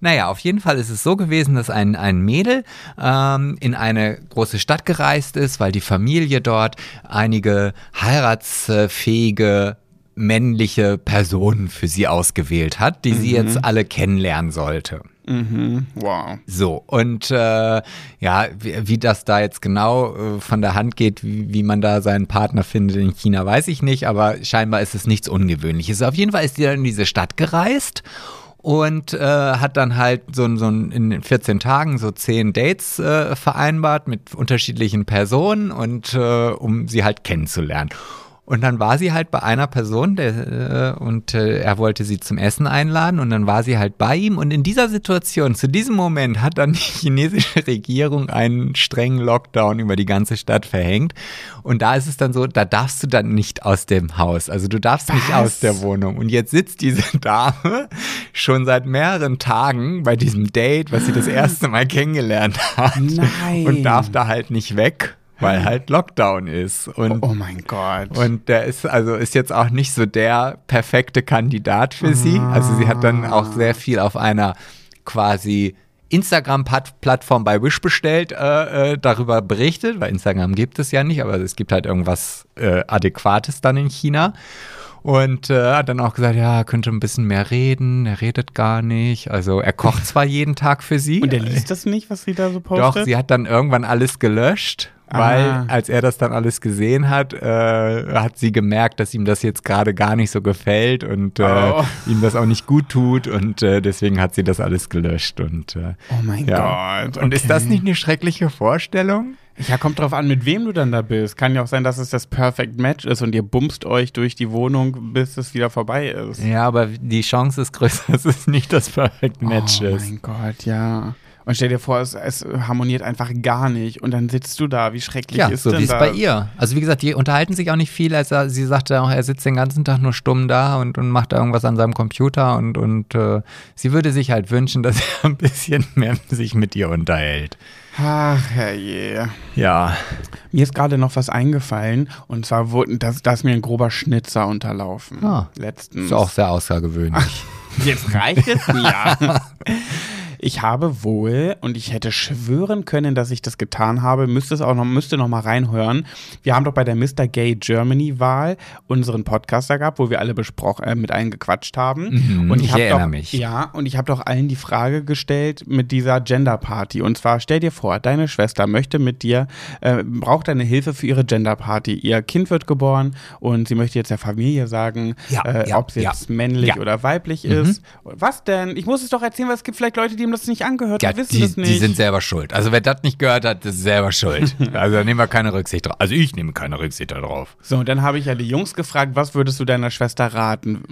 Naja, auf jeden Fall ist es so gewesen, dass ein, ein Mädel ähm, in eine große Stadt gereist ist, weil die Familie dort einige heiratsfähige männliche Personen für sie ausgewählt hat, die mhm. sie jetzt alle kennenlernen sollte. Mhm. Wow. So, und äh, ja, wie, wie, das da jetzt genau äh, von der Hand geht, wie, wie, man da seinen Partner findet in China, weiß ich nicht, aber scheinbar ist es nichts Ungewöhnliches. Auf jeden Fall ist die dann in diese Stadt gereist und äh, hat dann halt so, so in 14 Tagen so 10 Dates äh, vereinbart mit unterschiedlichen Personen und äh, um sie halt kennenzulernen. Und dann war sie halt bei einer Person der, äh, und äh, er wollte sie zum Essen einladen und dann war sie halt bei ihm. Und in dieser Situation, zu diesem Moment, hat dann die chinesische Regierung einen strengen Lockdown über die ganze Stadt verhängt. Und da ist es dann so, da darfst du dann nicht aus dem Haus. Also du darfst Was? nicht aus der Wohnung. Und jetzt sitzt diese Dame schon seit mehreren Tagen bei diesem Date, was sie das erste Mal kennengelernt hat. Nein. Und darf da halt nicht weg weil halt Lockdown ist. Und, oh, oh, mein Gott. Und der ist also ist jetzt auch nicht so der perfekte Kandidat für sie. Also sie hat dann auch sehr viel auf einer quasi Instagram-Plattform bei Wish bestellt, äh, äh, darüber berichtet, weil Instagram gibt es ja nicht, aber es gibt halt irgendwas äh, Adäquates dann in China. Und äh, hat dann auch gesagt, ja, er könnte ein bisschen mehr reden, er redet gar nicht. Also er kocht zwar jeden Tag für sie. Und er liest das nicht, was sie da so postet? Doch, sie hat dann irgendwann alles gelöscht weil ah. als er das dann alles gesehen hat, äh, hat sie gemerkt, dass ihm das jetzt gerade gar nicht so gefällt und äh, oh. ihm das auch nicht gut tut und äh, deswegen hat sie das alles gelöscht und äh, oh mein ja. Gott. Okay. Und ist das nicht eine schreckliche Vorstellung? Ja, kommt drauf an, mit wem du dann da bist. Kann ja auch sein, dass es das Perfect Match ist und ihr bumst euch durch die Wohnung, bis es wieder vorbei ist. Ja, aber die Chance ist größer, dass es nicht das Perfect Match oh ist. Oh mein Gott, ja. Und stell dir vor, es, es, harmoniert einfach gar nicht. Und dann sitzt du da. Wie schrecklich ja, ist so denn wie es bei ihr. Also wie gesagt, die unterhalten sich auch nicht viel. Also sie sagte auch, er sitzt den ganzen Tag nur stumm da und, und macht da irgendwas an seinem Computer. Und, und äh, sie würde sich halt wünschen, dass er ein bisschen mehr sich mit ihr unterhält. Ach, herrje. Ja. Mir ist gerade noch was eingefallen. Und zwar wurde, da ist mir ein grober Schnitzer unterlaufen. Ah, letztens. Ist auch sehr außergewöhnlich. Jetzt reicht es ja. Ich habe wohl, und ich hätte schwören können, dass ich das getan habe, müsste es auch noch, müsste noch mal reinhören. Wir haben doch bei der Mr. Gay Germany Wahl unseren Podcaster gehabt, wo wir alle besprochen, äh, mit allen gequatscht haben. Mhm, und ich, ich erinnere doch, mich. Ja, und ich habe doch allen die Frage gestellt mit dieser Gender Party. Und zwar stell dir vor, deine Schwester möchte mit dir, äh, braucht deine Hilfe für ihre Gender Party. Ihr Kind wird geboren und sie möchte jetzt der Familie sagen, ja, äh, ja, ob es jetzt ja, männlich oder weiblich mhm. ist. Was denn? Ich muss es doch erzählen, weil es gibt vielleicht Leute, die das nicht angehört ja, wissen die, das nicht. Die sind selber schuld. Also wer das nicht gehört hat, ist selber schuld. also da nehmen wir keine Rücksicht drauf. Also ich nehme keine Rücksicht darauf. So, und dann habe ich ja die Jungs gefragt, was würdest du deiner Schwester raten?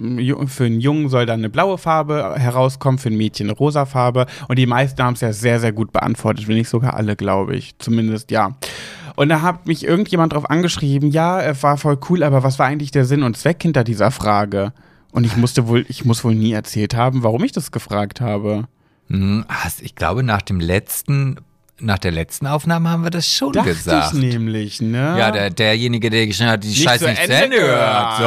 Für einen Jungen soll dann eine blaue Farbe herauskommen, für ein Mädchen eine rosa Farbe. Und die meisten haben es ja sehr, sehr gut beantwortet, wenn nicht sogar alle, glaube ich. Zumindest, ja. Und da hat mich irgendjemand drauf angeschrieben, ja, es war voll cool, aber was war eigentlich der Sinn und Zweck hinter dieser Frage? Und ich musste wohl, ich muss wohl nie erzählt haben, warum ich das gefragt habe. Hm, ich glaube, nach dem letzten nach der letzten Aufnahme haben wir das schon Dachte gesagt. Ich nämlich, ne? Ja, der, derjenige, der geschrieben hat, die nicht Scheiße nicht zu Ende gehört.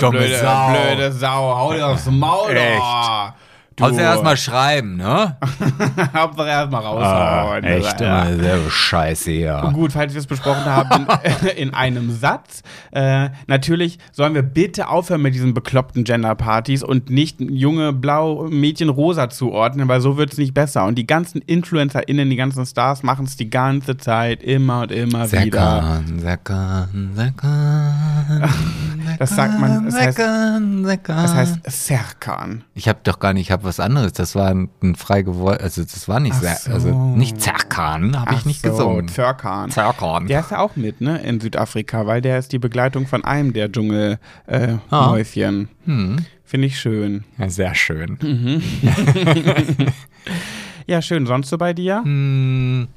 So, dumme blöde, Sau. Blöde Sau, hau dir aufs Maul, Echt. Du. Außer erstmal schreiben, ne? Hauptsache erstmal raushauen. Ah, echt, ja. sehr scheiße, ja. Gut, falls wir es besprochen haben, in, in einem Satz. Äh, natürlich sollen wir bitte aufhören mit diesen bekloppten Gender-Partys und nicht junge blau, Mädchen rosa zuordnen, weil so wird es nicht besser. Und die ganzen InfluencerInnen, die ganzen Stars machen es die ganze Zeit immer und immer Serkan, wieder. Serkan, Serkan. Das sagt man, es heißt, es heißt Serkan. Ich habe doch gar nicht, ich habe was anderes. Das war ein, frei geworden, also das war nicht, so. also nicht Zerkan, habe ich nicht so, gesungen. Zerkan. Zerkan. Der ist ja auch mit, ne, in Südafrika, weil der ist die Begleitung von einem der Dschungelmäuschen. Äh, ah. hm. Finde ich schön. Ja, sehr schön. Mhm. ja, schön. Sonst so bei dir? Hm.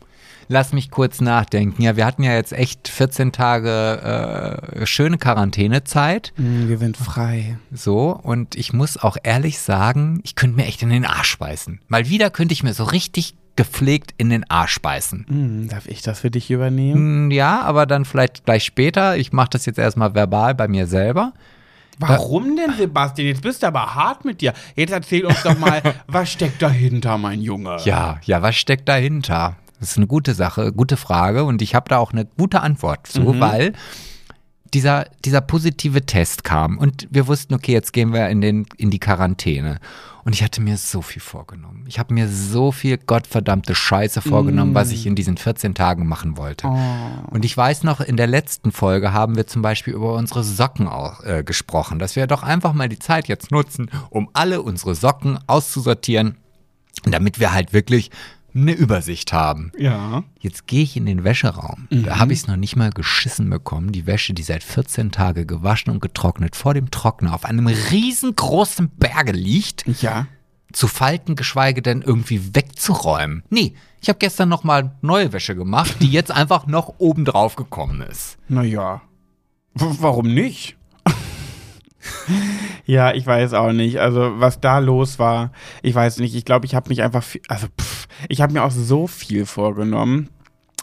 Lass mich kurz nachdenken. Ja, wir hatten ja jetzt echt 14 Tage äh, schöne Quarantänezeit. Mm, wir sind frei. So, und ich muss auch ehrlich sagen, ich könnte mir echt in den Arsch beißen. Mal wieder könnte ich mir so richtig gepflegt in den Arsch beißen. Mm, darf ich das für dich übernehmen? Mm, ja, aber dann vielleicht gleich später. Ich mache das jetzt erstmal verbal bei mir selber. Warum denn, Sebastian? Jetzt bist du aber hart mit dir. Jetzt erzähl uns doch mal, was steckt dahinter, mein Junge? Ja, ja, was steckt dahinter? Das ist eine gute Sache, gute Frage und ich habe da auch eine gute Antwort zu, mhm. weil dieser, dieser positive Test kam und wir wussten, okay, jetzt gehen wir in, den, in die Quarantäne. Und ich hatte mir so viel vorgenommen. Ich habe mir so viel gottverdammte Scheiße vorgenommen, mm. was ich in diesen 14 Tagen machen wollte. Oh. Und ich weiß noch, in der letzten Folge haben wir zum Beispiel über unsere Socken auch, äh, gesprochen, dass wir doch einfach mal die Zeit jetzt nutzen, um alle unsere Socken auszusortieren, damit wir halt wirklich eine Übersicht haben. Ja. Jetzt gehe ich in den Wäscheraum. Da habe ich es noch nicht mal geschissen bekommen. Die Wäsche, die seit 14 Tagen gewaschen und getrocknet vor dem Trockner auf einem riesengroßen Berge liegt, Ja. zu falten, geschweige denn irgendwie wegzuräumen. Nee, ich habe gestern noch mal neue Wäsche gemacht, die jetzt einfach noch oben drauf gekommen ist. Naja. Warum nicht? Ja, ich weiß auch nicht. Also, was da los war, ich weiß nicht. Ich glaube, ich habe mich einfach, viel, also, pff, ich habe mir auch so viel vorgenommen.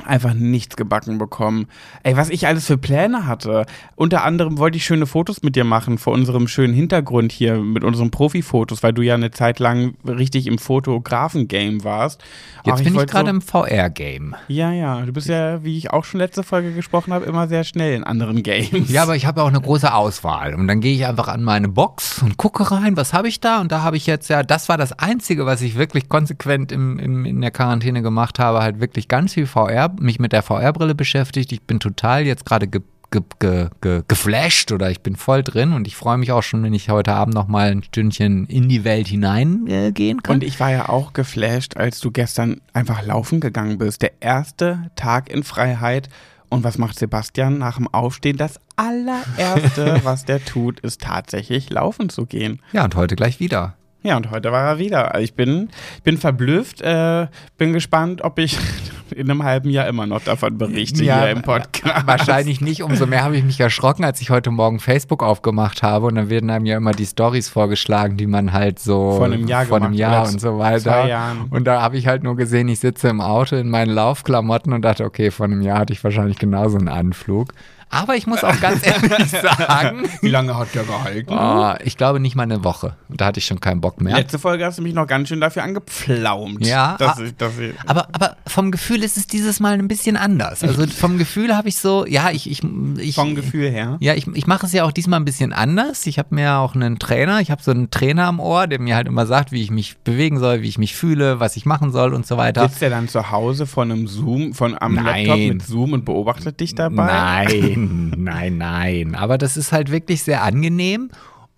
Einfach nichts gebacken bekommen. Ey, was ich alles für Pläne hatte. Unter anderem wollte ich schöne Fotos mit dir machen vor unserem schönen Hintergrund hier mit unseren Profifotos, weil du ja eine Zeit lang richtig im Fotografen-Game warst. Jetzt Ach, bin ich wollte gerade so- im VR-Game. Ja, ja. Du bist ja, wie ich auch schon letzte Folge gesprochen habe, immer sehr schnell in anderen Games. Ja, aber ich habe auch eine große Auswahl. Und dann gehe ich einfach an meine Box und gucke rein, was habe ich da? Und da habe ich jetzt ja, das war das Einzige, was ich wirklich konsequent im, im, in der Quarantäne gemacht habe, halt wirklich ganz viel VR, mich mit der VR-Brille beschäftigt. Ich bin total jetzt gerade ge, ge, ge, ge, geflasht oder ich bin voll drin und ich freue mich auch schon, wenn ich heute Abend noch mal ein Stündchen in die Welt hineingehen äh, kann. Und ich war ja auch geflasht, als du gestern einfach laufen gegangen bist. Der erste Tag in Freiheit. Und was macht Sebastian nach dem Aufstehen? Das allererste, was der tut, ist tatsächlich laufen zu gehen. ja, und heute gleich wieder. Ja, und heute war er wieder. Ich bin, bin verblüfft, äh, bin gespannt, ob ich in einem halben Jahr immer noch davon berichte hier im Podcast. Wahrscheinlich nicht. Umso mehr habe ich mich erschrocken, als ich heute Morgen Facebook aufgemacht habe. Und dann werden einem ja immer die Stories vorgeschlagen, die man halt so Vor einem Jahr vor einem Jahr und so weiter. Und da habe ich halt nur gesehen, ich sitze im Auto in meinen Laufklamotten und dachte, okay, vor einem Jahr hatte ich wahrscheinlich genauso einen Anflug. Aber ich muss auch ganz ehrlich sagen, Wie lange hat der gehalten? oh, ich glaube nicht mal eine Woche. Da hatte ich schon keinen Bock mehr. Letzte Folge hast du mich noch ganz schön dafür angepflaumt. Ja, Dass ah, ich, dass ich, Aber, aber vom Gefühl ist es dieses Mal ein bisschen anders. Also vom Gefühl habe ich so, ja, ich, ich, ich vom Gefühl her. Ja, ich, ich mache es ja auch diesmal ein bisschen anders. Ich habe mir auch einen Trainer, ich habe so einen Trainer am Ohr, der mir halt immer sagt, wie ich mich bewegen soll, wie ich mich fühle, was ich machen soll und so weiter. Sitzt der dann zu Hause von einem Zoom, von am Nein. Laptop mit Zoom und beobachtet dich dabei? Nein, nein, nein. Aber das ist halt wirklich sehr angenehm.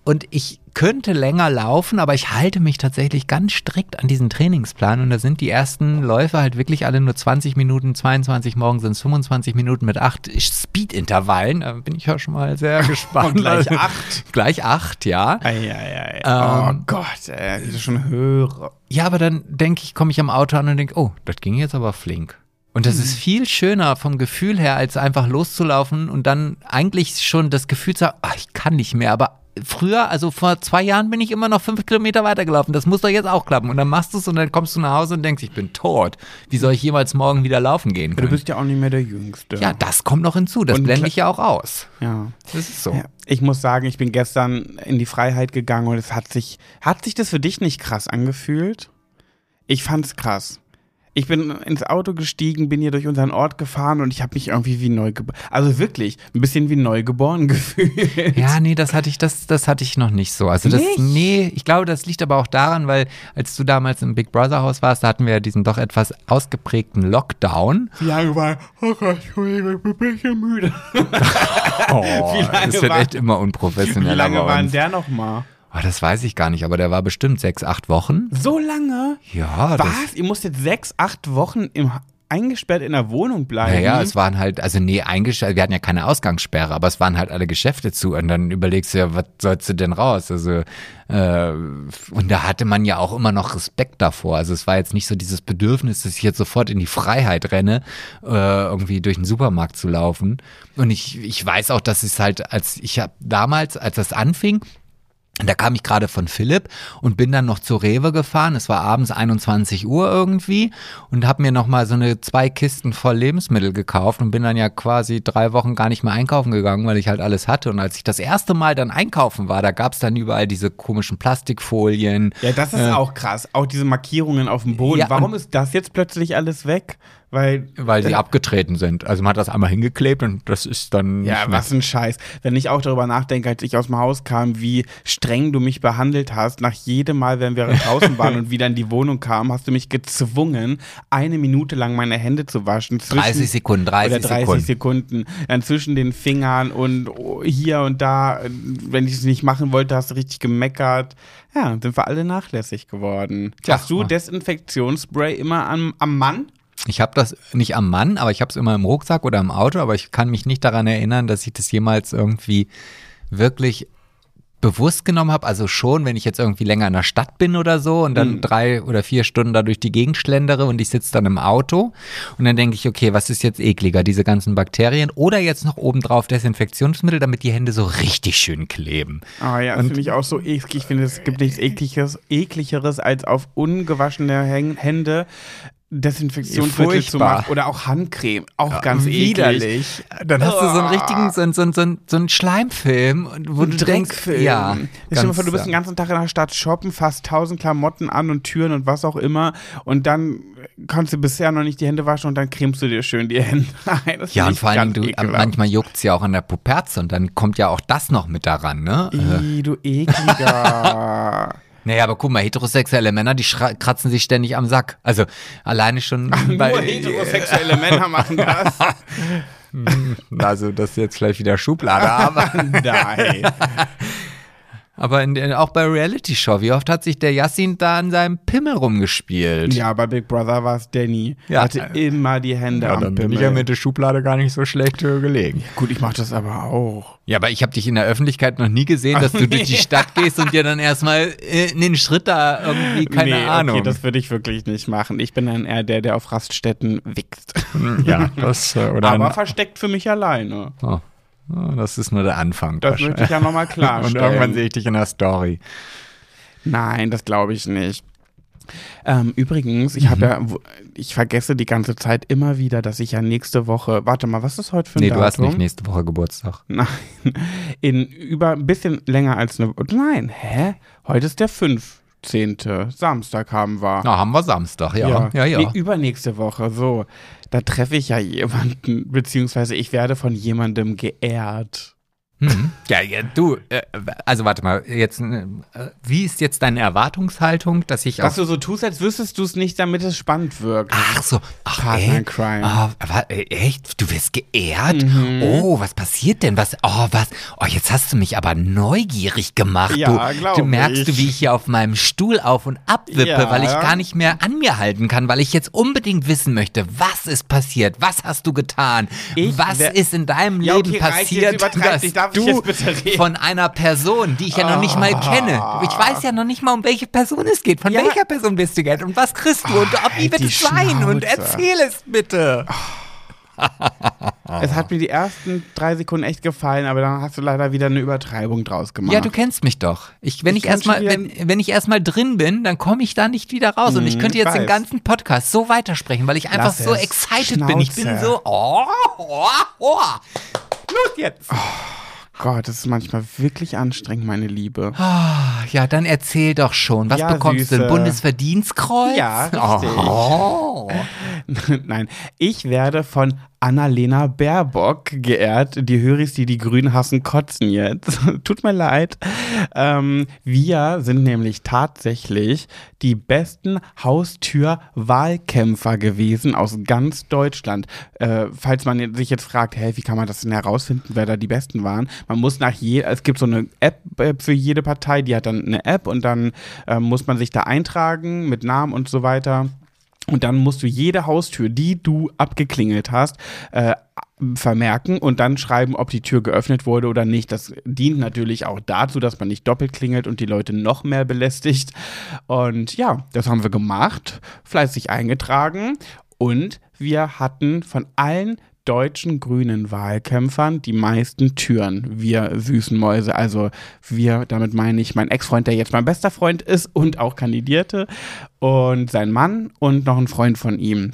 Und ich könnte länger laufen, aber ich halte mich tatsächlich ganz strikt an diesen Trainingsplan. Und da sind die ersten Läufe halt wirklich alle nur 20 Minuten, 22, morgen sind es 25 Minuten mit acht Speed-Intervallen. Da bin ich ja schon mal sehr gespannt. Und gleich acht. Gleich acht, ja. Eieiei. Ähm, oh Gott, ey, das schon höre. Ja, aber dann denke ich, komme ich am Auto an und denke, oh, das ging jetzt aber flink. Und das ist viel schöner vom Gefühl her, als einfach loszulaufen und dann eigentlich schon das Gefühl zu haben, ach, ich kann nicht mehr. Aber früher, also vor zwei Jahren bin ich immer noch fünf Kilometer weitergelaufen. Das muss doch jetzt auch klappen. Und dann machst du es und dann kommst du nach Hause und denkst, ich bin tot. Wie soll ich jemals morgen wieder laufen gehen Du können? bist ja auch nicht mehr der Jüngste. Ja, das kommt noch hinzu. Das Und blende ich ja auch aus. ja. Das ist so. Ja, ich muss sagen, ich bin gestern in die Freiheit gegangen und es hat sich, hat sich das für dich nicht krass angefühlt? Ich fand's krass. Ich bin ins Auto gestiegen, bin hier durch unseren Ort gefahren und ich habe mich irgendwie wie neu geboren, also wirklich ein bisschen wie neugeboren gefühlt. Ja, nee, das hatte ich, das, das hatte ich noch nicht so. Also das, Nicht? nee, ich glaube, das liegt aber auch daran, weil als du damals im Big Brother Haus warst, da hatten wir ja diesen doch etwas ausgeprägten Lockdown. Wie lange war, oh Gott, ich bin ein bisschen müde. Oh, Wie lange das wird war- echt immer Wie unprofessioneller lange bei war denn uns. Oh, das weiß ich gar nicht, aber der war bestimmt sechs, acht Wochen. So lange? Ja, das, Was? Ihr musstet sechs, acht Wochen im, eingesperrt in der Wohnung bleiben? Naja, es waren halt, also nee, eingestellt, wir hatten ja keine Ausgangssperre, aber es waren halt alle Geschäfte zu und dann überlegst du ja, was sollst du denn raus? Also, äh, und da hatte man ja auch immer noch Respekt davor. Also es war jetzt nicht so dieses Bedürfnis, dass ich jetzt sofort in die Freiheit renne, äh, irgendwie durch den Supermarkt zu laufen. Und ich, ich weiß auch, dass es halt, als ich hab damals, als das anfing, da kam ich gerade von Philipp und bin dann noch zur Rewe gefahren. Es war abends 21 Uhr irgendwie und habe mir noch mal so eine zwei Kisten voll Lebensmittel gekauft und bin dann ja quasi drei Wochen gar nicht mehr einkaufen gegangen, weil ich halt alles hatte. Und als ich das erste Mal dann einkaufen war, da gab es dann überall diese komischen Plastikfolien. Ja, das ist auch krass. Auch diese Markierungen auf dem Boden. Ja, Warum und- ist das jetzt plötzlich alles weg? Weil, Weil sie abgetreten sind. Also man hat das einmal hingeklebt und das ist dann. Ja, was ein Scheiß. Wenn ich auch darüber nachdenke, als ich aus dem Haus kam, wie streng du mich behandelt hast, nach jedem Mal, wenn wir draußen waren und wieder in die Wohnung kamen, hast du mich gezwungen, eine Minute lang meine Hände zu waschen. Zwischen, 30 Sekunden, 30, oder 30 Sekunden. Sekunden. Dann zwischen den Fingern und hier und da. Wenn ich es nicht machen wollte, hast du richtig gemeckert. Ja, sind wir alle nachlässig geworden. Tja. Hast du Desinfektionsspray immer am, am Mann? Ich habe das nicht am Mann, aber ich habe es immer im Rucksack oder im Auto, aber ich kann mich nicht daran erinnern, dass ich das jemals irgendwie wirklich bewusst genommen habe. Also schon, wenn ich jetzt irgendwie länger in der Stadt bin oder so und dann Mhm. drei oder vier Stunden da durch die Gegend schlendere und ich sitze dann im Auto und dann denke ich, okay, was ist jetzt ekliger, diese ganzen Bakterien oder jetzt noch obendrauf Desinfektionsmittel, damit die Hände so richtig schön kleben. Ah ja, das Und- finde ich auch so eklig. Ich finde, es gibt nichts ekligeres, ekligeres als auf ungewaschene Hände Desinfektionsmittel zu machen. Oder auch Handcreme. Auch ganz eklig. widerlich. Dann hast du so einen Ah. richtigen, so, einen- so, einen- so, einen- so einen Schleimfilm, wo du denkst, Dreckfilm. ja. Stell dir mal vor, du ganz, bist den ganzen Tag in der Stadt shoppen, fast tausend Klamotten an und Türen und was auch immer und dann kannst du bisher noch nicht die Hände waschen und dann cremst du dir schön die Hände ein. Das Ja, und ich vor allen Dingen, ganz du, ekelhaft. manchmal juckt es ja auch an der Puperze und dann kommt ja auch das noch mit daran, ne? Ih, du ekliger. Naja, aber guck mal, heterosexuelle Männer, die kratzen sich ständig am Sack. Also alleine schon bei, Nur heterosexuelle Männer machen das. Also das ist jetzt vielleicht wieder Schublade, aber, Nein. Aber in, der- auch bei Reality Show, wie oft hat sich der Yassin da an seinem Pimmel rumgespielt? Ja, bei Big Brother war es Danny. Ja. Er hatte immer die Hände am Pimmel. der Schublade gar nicht so schlecht äh, gelegen. Gut, ich mach das aber auch. Ja, aber ich habe dich in der Öffentlichkeit noch nie gesehen, dass du durch die. Stadt gehst und dir dann erstmal äh, in den Schritt da irgendwie, keine nee, Ahnung. Okay, das würde ich wirklich nicht machen. Ich bin dann eher der, der auf Raststätten wichst. ja, das äh, oder aber versteckt für mich alleine. oh, das ist nur der Anfang. Das möchte ich ja nochmal und klarstellen. irgendwann sehe ich dich in der Story. Nein, das glaube ich nicht. Ähm, übrigens, ich Mhm. habe ja, wo- ich vergesse die ganze Zeit immer wieder, dass ich ja nächste Woche, warte mal, was ist heute für ein Nee, Datum? du hast nicht nächste Woche Geburtstag. Nein, in über ein bisschen länger als eine, nein, hä? Heute ist der 15. Samstag haben wir. Na, haben wir Samstag, ja. Ja, ja. Nee, übernächste Woche, so. Da treffe ich ja jemanden, beziehungsweise ich werde von jemandem geehrt. Mhm. Ja, ja, du, äh, also warte mal, jetzt, äh, wie ist jetzt deine Erwartungshaltung, dass ich Was auf du so tust, als wüsstest du es nicht, damit es spannend wirkt. Ach so, ach Partner ey. Crime. Äh, echt? Du wirst geehrt? Mhm. Oh, was passiert denn? Was? Oh, was? Oh, jetzt hast du mich aber neugierig gemacht. Ja, du, du merkst ich. wie ich hier auf meinem Stuhl auf und ab wippe, Ja. weil ich gar nicht mehr an mir halten kann, weil ich jetzt unbedingt wissen möchte, was ist passiert? Was hast du getan? Ich was ist in deinem Ja, Leben okay, reicht, passiert, jetzt Darf ich du jetzt bitte reden? von einer Person, die ich ja noch nicht mal kenne. Ich weiß ja noch nicht mal, um welche Person es geht. Von Ja. welcher Person bist du geehrt und was kriegst du und ob, wie halt wird es sein? Und Schnauze. erzähl es bitte. Es hat mir die ersten drei Sekunden echt gefallen, aber dann hast du leider wieder eine Übertreibung draus gemacht. Ja, du kennst mich doch. Ich, wenn Ich ich, wieder- wenn, wenn ich erstmal drin bin, dann komme ich da nicht wieder raus. und ich Hm, könnte jetzt den weiß. ganzen Podcast so weitersprechen, weil ich einfach Lass so es. excited bin. Ich bin Schnauze. so, oh, oh, oh. Los jetzt. Gott, das ist manchmal wirklich anstrengend, meine Liebe. Ah, ja, dann erzähl doch schon. Was Ja, bekommst du? Süße. Ein Bundesverdienstkreuz? Ja, richtig. Oh. Nein, ich werde von Annalena Baerbock geehrt. Die Höris, die die Grünen hassen, kotzen jetzt. Tut mir leid. Ähm, wir sind nämlich tatsächlich die besten Haustür-Wahlkämpfer gewesen aus ganz Deutschland. Äh, falls man sich jetzt fragt, hey, wie kann man das denn herausfinden, wer da die Besten waren? Man muss nach je, es gibt so eine App äh, für jede Partei, die hat dann eine App und dann äh, muss man sich da eintragen mit Namen und so weiter. Und dann musst du jede Haustür, die du abgeklingelt hast, äh, vermerken und dann schreiben, ob die Tür geöffnet wurde oder nicht. Das dient natürlich auch dazu, dass man nicht doppelt klingelt und die Leute noch mehr belästigt. Und ja, das haben wir gemacht, fleißig eingetragen und wir hatten von allen deutschen grünen Wahlkämpfern die meisten Türen, wir süßen Mäuse. Also wir, damit meine ich mein Ex-Freund, der jetzt mein bester Freund ist und auch kandidierte und sein Mann und noch ein Freund von ihm.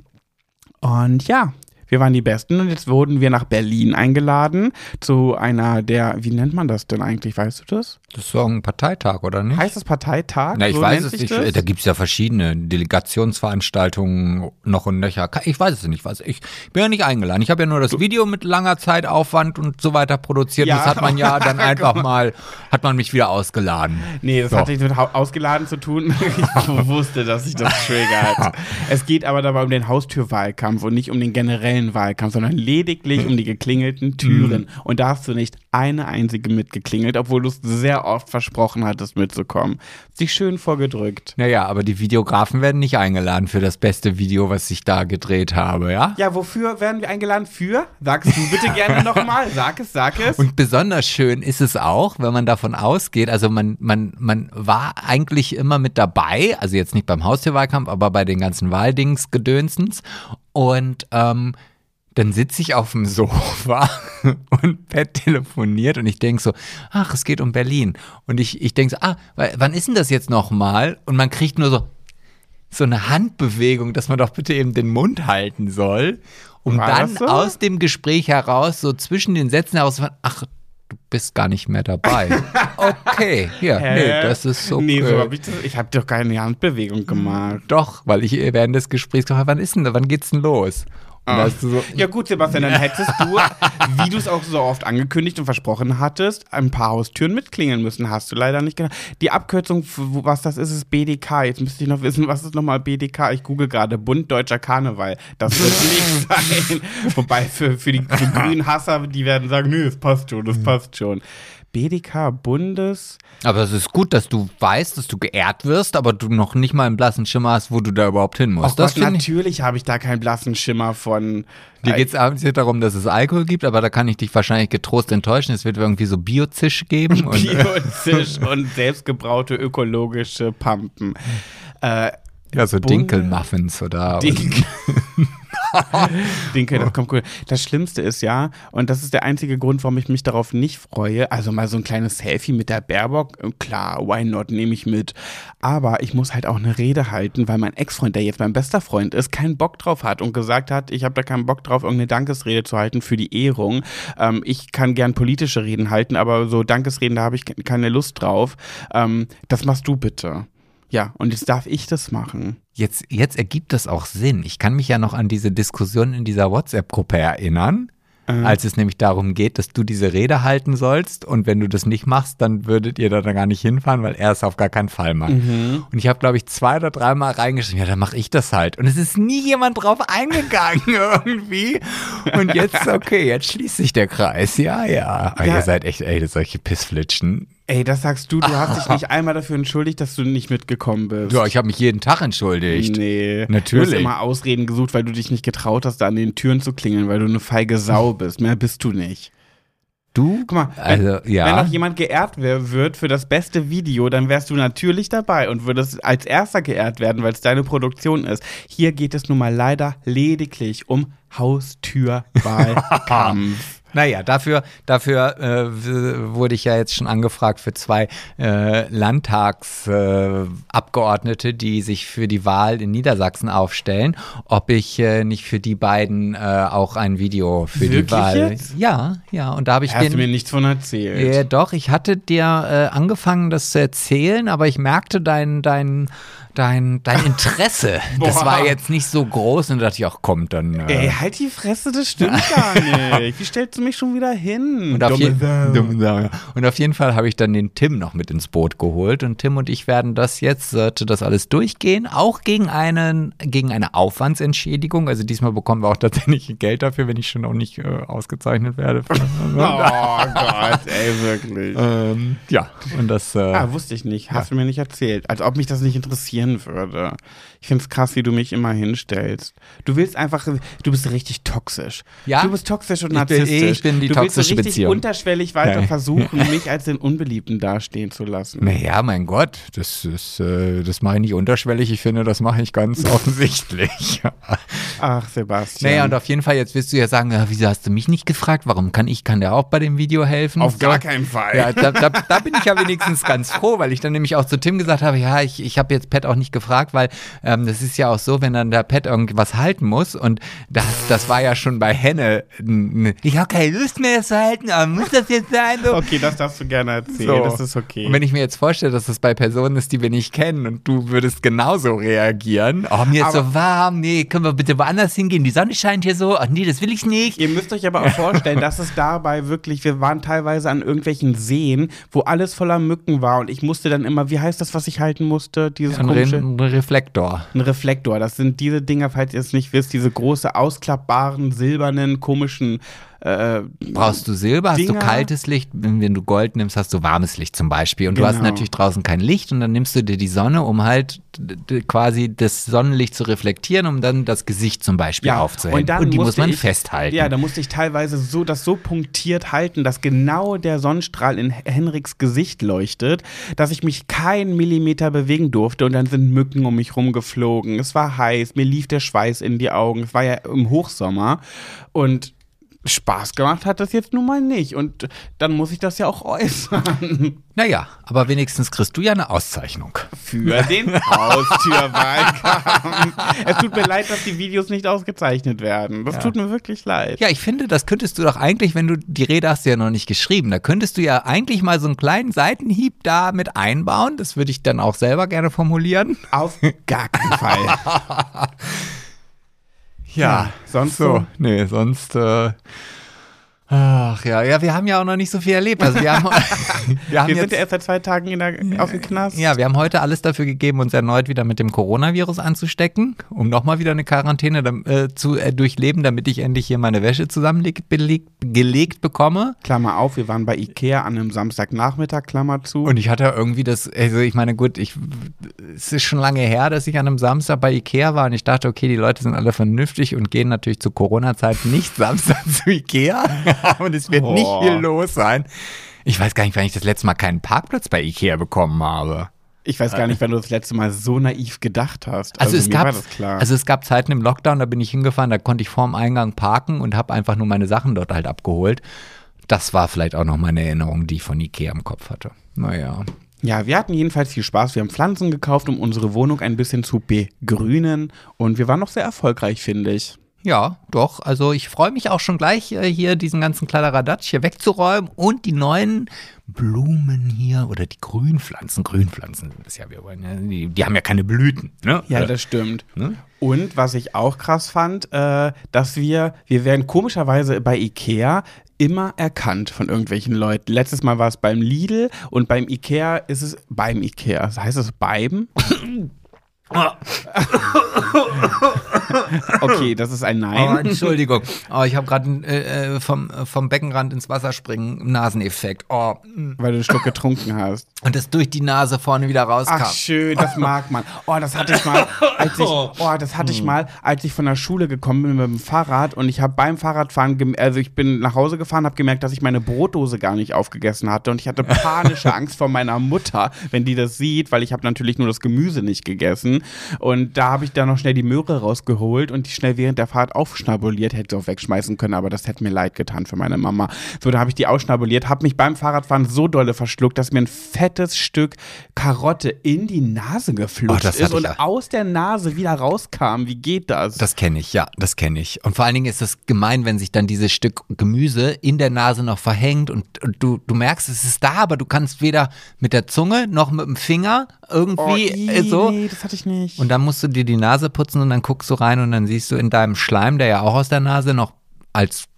Und ja, Wir waren die Besten und jetzt wurden wir nach Berlin eingeladen zu einer der, wie nennt man das denn eigentlich, weißt du das? Das ist so ein Parteitag, oder nicht? Heißt das Parteitag? Na, ich So weiß es nicht. das? Da gibt es ja verschiedene Delegationsveranstaltungen noch und nöcher. Ich weiß es nicht. Was. Ich bin ja nicht eingeladen. Ich habe ja nur das Video mit langer Zeitaufwand und so weiter produziert. Ja. Das hat man ja dann einfach mal, hat man mich wieder ausgeladen. Nee, das So. hat nichts mit ausgeladen zu tun. Ich wusste, dass sich das triggert. es geht aber dabei um den Haustürwahlkampf und nicht um den generellen Wahlkampf, sondern lediglich um die geklingelten Türen. Mhm. Und da hast du nicht eine einzige mitgeklingelt, obwohl du es sehr oft versprochen hattest, mitzukommen. Sich schön vorgedrückt. Naja, aber die Videografen werden nicht eingeladen für das beste Video, was ich da gedreht habe, ja? Ja, wofür werden wir eingeladen? Für? Sagst du bitte gerne nochmal. Sag es, sag es. Und besonders schön ist es auch, wenn man davon ausgeht, also man, man, man war eigentlich immer mit dabei, also jetzt nicht beim Haustierwahlkampf, aber bei den ganzen Wahldings gedönsens. Und ähm, dann sitze ich auf dem Sofa und Pat telefoniert und ich denke so, ach, es geht um Berlin. Und ich, ich denke so, ah, wa- wann ist denn das jetzt nochmal? Und man kriegt nur so, so eine Handbewegung, dass man doch bitte eben den Mund halten soll, um War dann so? aus dem Gespräch heraus, so zwischen den Sätzen heraus, ach, bist gar nicht mehr dabei. Okay, ja, nee, das ist okay. Nee, so hab ich das. Ich habe doch keine Handbewegung gemacht. Doch, weil ich während des Gesprächs gefragt wann ist denn, wann geht's denn los? Du so, Ja gut, Sebastian, dann hättest du, wie du es auch so oft angekündigt und versprochen hattest, ein paar Haustüren mitklingeln müssen. Hast du leider nicht getan. Die Abkürzung, was das ist, ist BDK. Jetzt müsste ich noch wissen, was ist nochmal BDK? Ich google gerade. Bund Deutscher Karneval. Das wird nicht sein. Wobei für, für die für grünen Hasser, die werden sagen, nö, es passt schon, das passt schon. BDK, Bundes... aber es ist gut, dass du weißt, dass du geehrt wirst, aber du noch nicht mal einen blassen Schimmer hast, wo du da überhaupt hin Oh musst. Gott, finde ich. natürlich habe ich da keinen blassen Schimmer von... Dir geht es abends nicht darum, dass es Alkohol gibt, aber da kann ich dich wahrscheinlich getrost enttäuschen. Es wird irgendwie so Biozisch geben. Biozisch und selbstgebraute ökologische Pampen. Äh, ja, so Dinkelmuffins oder. Ding. Dinkel, das kommt cool. Das Schlimmste ist ja, und das ist der einzige Grund, warum ich mich darauf nicht freue, also mal so ein kleines Selfie mit der Baerbock, äh, klar, why not, nehme ich mit. Aber ich muss halt auch eine Rede halten, weil mein Ex-Freund, der jetzt mein bester Freund ist, keinen Bock drauf hat und gesagt hat, ich habe da keinen Bock drauf, irgendeine Dankesrede zu halten für die Ehrung. Ähm, ich kann gern politische Reden halten, aber so Dankesreden, da habe ich ke- keine Lust drauf. Ähm, das machst du bitte. Ja, und jetzt darf ich das machen. Jetzt, jetzt ergibt das auch Sinn. Ich kann mich ja noch an diese Diskussion in dieser WhatsApp-Gruppe erinnern, als es nämlich darum geht, dass du diese Rede halten sollst und wenn du das nicht machst, dann würdet ihr da gar nicht hinfahren, weil er es auf gar keinen Fall macht. Und ich habe, glaube ich, zwei oder dreimal reingeschrieben, ja, dann mache ich das halt. Und es ist nie jemand drauf eingegangen irgendwie. Und jetzt, okay, jetzt schließt sich der Kreis. Ja, ja. Aber Ja. ihr seid echt, ey, solche Pissflitschen. Ey, das sagst du, du hast dich nicht einmal dafür entschuldigt, dass du nicht mitgekommen bist. Ja, ich habe mich jeden Tag entschuldigt. Nee. Natürlich. Du hast immer Ausreden gesucht, weil du dich nicht getraut hast, da an den Türen zu klingeln, weil du eine feige Sau bist. Mehr bist du nicht. Du? Guck mal, wenn, Also, ja. wenn noch jemand geehrt wird für das beste Video, dann wärst du natürlich dabei und würdest als erster geehrt werden, weil es deine Produktion ist. Hier geht es nun mal leider lediglich um Haustürwahlkampf. Naja, dafür, dafür äh, wurde ich ja jetzt schon angefragt für zwei äh, Landtagsabgeordnete, äh, die sich für die Wahl in Niedersachsen aufstellen, ob ich äh, nicht für die beiden äh, auch ein Video für die Wirklich Wahl. jetzt? Ja, ja, und da habe ich Hast den. du mir nichts von erzählt. äh, doch, ich hatte dir äh, angefangen, das zu erzählen, aber ich merkte dein, dein, dein, dein Interesse. das war jetzt nicht so groß und da dachte ich, ach komm, dann. Äh, Ey, halt die Fresse, das stimmt gar nicht. Wie stellst du mich schon wieder hin? Und auf, je ja. und auf jeden Fall habe ich dann den Tim noch mit ins Boot geholt und Tim und ich werden das jetzt, sollte das alles durchgehen, auch gegen einen, gegen eine Aufwandsentschädigung. Also diesmal bekommen wir auch tatsächlich Geld dafür, wenn ich schon noch nicht äh, ausgezeichnet werde. Oh Gott, ey, wirklich. ähm, ja, und das, äh, Ah, wusste ich nicht. Hast du mir nicht erzählt. Als ob mich das nicht interessieren würde. Ich finde es krass, wie du mich immer hinstellst. Du willst einfach, du bist richtig toxisch. Ja? Du bist toxisch und ich bin ich bin die du willst so toxische richtig Beziehung. unterschwellig weiter Ja. versuchen, mich als den Unbeliebten dastehen zu lassen. Naja, mein Gott, das ist, äh, das mache ich nicht unterschwellig. Ich finde, das mache ich ganz offensichtlich. Ach, Sebastian. naja, und auf jeden Fall, jetzt wirst du ja sagen, ja, wieso hast du mich nicht gefragt? Warum kann ich, kann der auch bei dem Video helfen? Auf So. gar keinen Fall. Ja, da, da, da bin ich ja wenigstens ganz froh, weil ich dann nämlich auch zu Tim gesagt habe, ja, ich, ich habe jetzt Pat auch nicht gefragt, weil ähm, das ist ja auch so, wenn dann der Pat irgendwas halten muss und das, das war ja schon bei Henne, ich habe keine Lust mehr das zu halten, aber muss das jetzt sein? So. Okay, das darfst du gerne erzählen. So. Das ist okay. Und wenn ich mir jetzt vorstelle, dass das bei Personen ist, die wir nicht kennen und du würdest genauso reagieren, oh, mir ist Aber- so warm, nee, können wir bitte woanders hingehen, die Sonne scheint hier so, ach nee, das will ich nicht. Ihr müsst euch aber auch vorstellen, dass es dabei wirklich, wir waren teilweise an irgendwelchen Seen, wo alles voller Mücken war und ich musste dann immer, wie heißt das, was ich halten musste? Dieses Ein, ein Reflektor. Ein Reflektor. Das sind diese Dinger, falls ihr es nicht wisst, diese große ausklappbaren, silbernen, komischen. Äh, Brauchst du Silber, hast du Dinger. kaltes Licht, wenn, wenn du Gold nimmst, hast du warmes Licht zum Beispiel. Und du hast Genau. natürlich draußen kein Licht und dann nimmst du dir die Sonne, um halt quasi das Sonnenlicht zu reflektieren, um dann das Gesicht zum Beispiel aufzuhängen. dann die muss man ich, festhalten. Ja, da musste ich teilweise so das so punktiert halten, dass genau der Sonnenstrahl in Henriks Gesicht leuchtet, dass ich mich keinen Millimeter bewegen durfte und dann sind Mücken um mich rumgeflogen. Es war heiß, mir lief der Schweiß in die Augen. Es war ja im Hochsommer und Spaß gemacht hat das jetzt nun mal nicht. Und dann muss ich das ja auch äußern. Naja, aber wenigstens kriegst du ja eine Auszeichnung. Für den Haustürwahlkampf. es tut mir leid, dass die Videos nicht ausgezeichnet werden. Das tut mir wirklich leid. Ja, ich finde, das könntest du doch eigentlich, wenn du die Rede hast du ja noch nicht geschrieben, da könntest du ja eigentlich mal so einen kleinen Seitenhieb da mit einbauen. Das würde ich dann auch selber gerne formulieren. Auf gar keinen Fall. Ja, sonst so. so. Nee, sonst. Äh, ach ja, ja, wir haben ja auch noch nicht so viel erlebt. Also wir haben, wir haben Wir jetzt, sind ja erst seit zwei Tagen in der, aus dem Knast. ja, wir haben heute alles dafür gegeben, uns erneut wieder mit dem Coronavirus anzustecken, um nochmal wieder eine Quarantäne äh, zu äh, durchleben, damit ich endlich hier meine Wäsche zusammengelegt gelegt bekomme. Klammer auf, wir waren bei Ikea an einem Samstagnachmittag, Klammer zu. Und ich hatte irgendwie das, also ich meine, gut, ich, es ist schon lange her, dass ich an einem Samstag bei Ikea war und ich dachte, okay, die Leute sind alle vernünftig und gehen natürlich zu Corona-Zeiten nicht Samstag zu Ikea. und es wird Oh. nicht viel los sein. Ich weiß gar nicht, wann ich das letzte Mal keinen Parkplatz bei Ikea bekommen habe. ich weiß gar nicht, wenn du das letzte Mal so naiv gedacht hast. Also, es mir gab, also es gab Zeiten im Lockdown, da bin ich hingefahren, da konnte ich vorm Eingang parken und habe einfach nur meine Sachen dort halt abgeholt. Das war vielleicht auch noch meine Erinnerung, die ich von Ikea im Kopf hatte. Naja. ja, wir hatten jedenfalls viel Spaß. Wir haben Pflanzen gekauft, um unsere Wohnung ein bisschen zu begrünen. Und wir waren noch sehr erfolgreich, finde ich. Ja, doch. Also ich freue mich auch schon gleich, äh, hier diesen ganzen Kladderadatsch hier wegzuräumen und die neuen Blumen hier oder die Grünpflanzen. Grünpflanzen sind das ja, wir wollen ja, die, die haben ja keine Blüten. Ne? Ja, das stimmt. Ne? Und was ich auch krass fand, äh, dass wir, wir werden komischerweise bei Ikea immer erkannt von irgendwelchen Leuten. Letztes Mal war es beim Lidl und beim Ikea ist es beim Ikea. Das heißt es beim? okay, das ist ein Oh, Nein. Entschuldigung. Oh, ich habe gerade äh, äh, vom, äh, vom Beckenrand ins Wasser springen, Naseneffekt. Oh, mm. Weil du einen Schluck getrunken hast. und das durch die Nase vorne wieder rauskam. Ach schön, das mag man. Oh, das hatte ich mal, als ich, oh, das hatte ich mal, als ich von der Schule gekommen bin mit dem Fahrrad und ich habe beim Fahrradfahren, also ich bin nach Hause gefahren, habe gemerkt, dass ich meine Brotdose gar nicht aufgegessen hatte und ich hatte panische Angst vor meiner Mutter, wenn die das sieht, weil ich habe natürlich nur das Gemüse nicht gegessen und da habe ich dann noch schnell die Möhre rausgeholt und die schnell während der Fahrt aufschnabuliert, hätte sie auch wegschmeißen können, aber das hätte mir leid getan für meine Mama. So, da habe ich die ausschnabuliert, habe mich beim Fahrradfahren so dolle verschluckt, dass mir ein fettes Stück Karotte in die Nase Oh, geflutscht das ist und auch. aus der Nase wieder rauskam. Wie geht das? Das kenne ich, ja, das kenne ich. Und vor allen Dingen ist es gemein, wenn sich dann dieses Stück Gemüse in der Nase noch verhängt und, und du, du merkst, es ist da, aber du kannst weder mit der Zunge noch mit dem Finger irgendwie ii, äh, so. Oh, Nee, das hatte ich nicht. Und dann musst du dir die Nase putzen und dann guckst du rein und dann siehst du in deinem Schleim, der ja auch aus der Nase noch als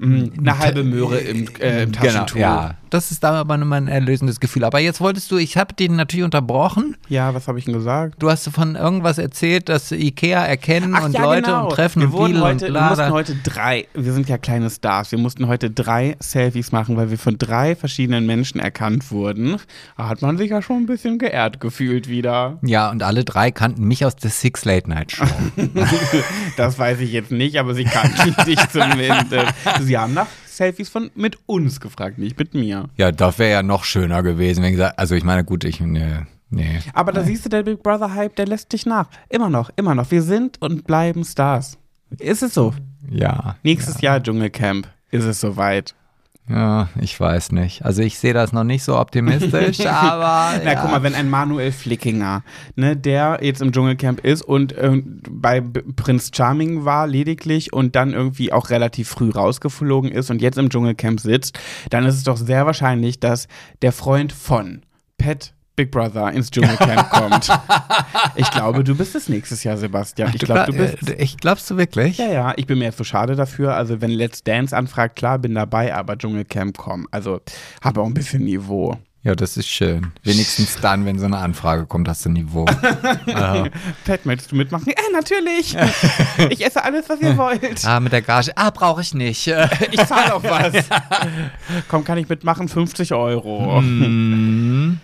Mm, eine halbe Möhre im, äh, im Taschentuch. Genau, ja. Das ist da aber nur ein erlösendes Gefühl. Aber jetzt wolltest du, ich habe den natürlich unterbrochen. Ja, was habe ich denn gesagt? Du hast von irgendwas erzählt, dass Ikea erkennen Ach und ja, Leute genau. und treffen wir und heute, und Wir bla. mussten da- heute drei, wir sind ja kleine Stars, wir mussten heute drei Selfies machen, weil wir von drei verschiedenen Menschen erkannt wurden. Da hat man sich ja schon ein bisschen geehrt gefühlt wieder. Ja, und alle drei kannten mich aus der Six Late Night Show. das weiß ich jetzt nicht, aber sie kannten dich zumindest. Sie haben nach Selfies von mit uns gefragt, nicht mit mir. Ja, das wäre ja noch schöner gewesen, wenn gesagt, also ich meine, gut, ich, nee, nee. Aber da siehst du, der Big Brother Hype, der lässt dich nach. Immer noch, immer noch. Wir sind und bleiben Stars. Ist es so? Ja. Nächstes Jahr Dschungelcamp ist es soweit. Ja, ich weiß nicht. Also ich sehe das noch nicht so optimistisch, aber. Na, ja. guck mal, wenn ein Manuel Flickinger, ne, der jetzt im Dschungelcamp ist und äh, bei Prinz Charming war lediglich und dann irgendwie auch relativ früh rausgeflogen ist und jetzt im Dschungelcamp sitzt, dann ist es doch sehr wahrscheinlich, dass der Freund von Pet Big Brother ins Dschungelcamp kommt. Ich glaube, du bist es nächstes Jahr, Sebastian. Ich glaube, du bist. Äh, Ich glaubst du wirklich? Ja, ja, ich bin mir jetzt so schade dafür. Also, wenn Let's Dance anfragt, klar, bin dabei, aber Dschungelcamp komm. Also, habe auch ein bisschen Niveau. Ja, das ist schön. Wenigstens dann, wenn so eine Anfrage kommt, hast du Niveau. ja. Pat, möchtest du mitmachen? Ja, natürlich. Ich esse alles, was ihr wollt. Ah, mit der Gage. Ah, brauche ich nicht. Ich zahle auch was. Komm, kann ich mitmachen? 50 Euro. Mhm.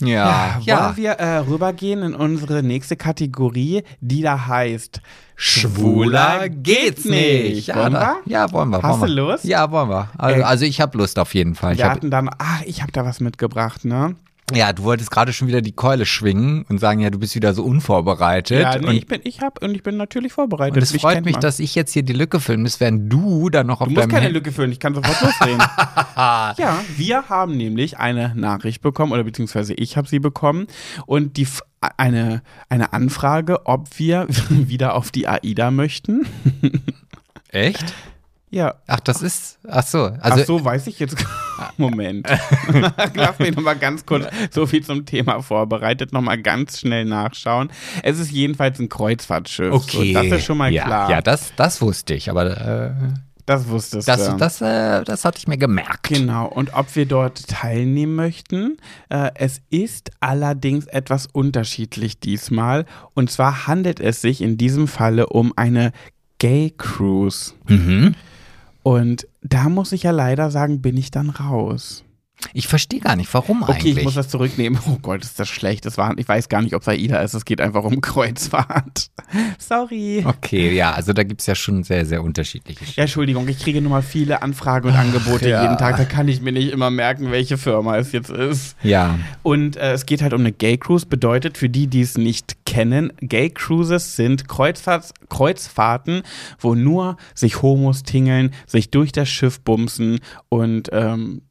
Ja, Wollen wir äh, rübergehen in unsere nächste Kategorie, die da heißt Schwuler geht's nicht. Ja, Wollen wir? ja wollen wir. Hast wollen du wir. Lust? Ja, wollen wir. Also, Äh, also ich habe Lust auf jeden Fall. Ich Wir hatten dann, ach, ich habe da was mitgebracht, ne? Ja, du wolltest gerade schon wieder die Keule schwingen und sagen, ja, du bist wieder so unvorbereitet. Ja, nee, und, ich bin, ich hab und ich bin natürlich vorbereitet. und es Mich freut mich, man. dass ich jetzt hier die Lücke filmen muss, während du dann noch auf Du musst deinem keine Handy- Lücke füllen, ich kann sofort losreden. ja, wir haben nämlich eine Nachricht bekommen, oder beziehungsweise ich habe sie bekommen, und die eine, eine Anfrage, ob wir wieder auf die AIDA möchten. Echt? Ja. Ach, das ist. Ach so. Also, Ach so, weiß ich jetzt. Moment. Lass mich nochmal ganz kurz so viel zum Thema vorbereitet, nochmal ganz schnell nachschauen. Es ist jedenfalls ein Kreuzfahrtschiff. okay. So, das ist schon mal ja, klar. Ja, das, das wusste ich, aber äh, das wusstest das, du. das, äh, das hatte ich mir gemerkt. Genau, und ob wir dort teilnehmen möchten. Äh, es ist allerdings etwas unterschiedlich diesmal. Und zwar handelt es sich in diesem Falle um eine Gay Cruise. Mhm. Und da muss ich ja leider sagen, bin ich dann raus. Ich verstehe gar nicht, warum Okay, eigentlich. ich muss das zurücknehmen. Oh Gott, ist das schlecht. Das war, ich weiß gar nicht, ob es AIDA ist. Es geht einfach um Kreuzfahrt. Sorry. okay, ja, also da gibt es ja schon sehr, sehr unterschiedliche. Ja, Entschuldigung, ich kriege nun mal viele Anfragen und Angebote ja. jeden Tag. Da kann ich mir nicht immer merken, welche Firma es jetzt ist. Ja. Und äh, es geht halt um eine Gay Cruise. Bedeutet, für die, die es nicht kennen, Gay Cruises sind Kreuzfahrts Kreuzfahrten, wo nur sich Homos tingeln, sich durch das Schiff bumsen und ähm,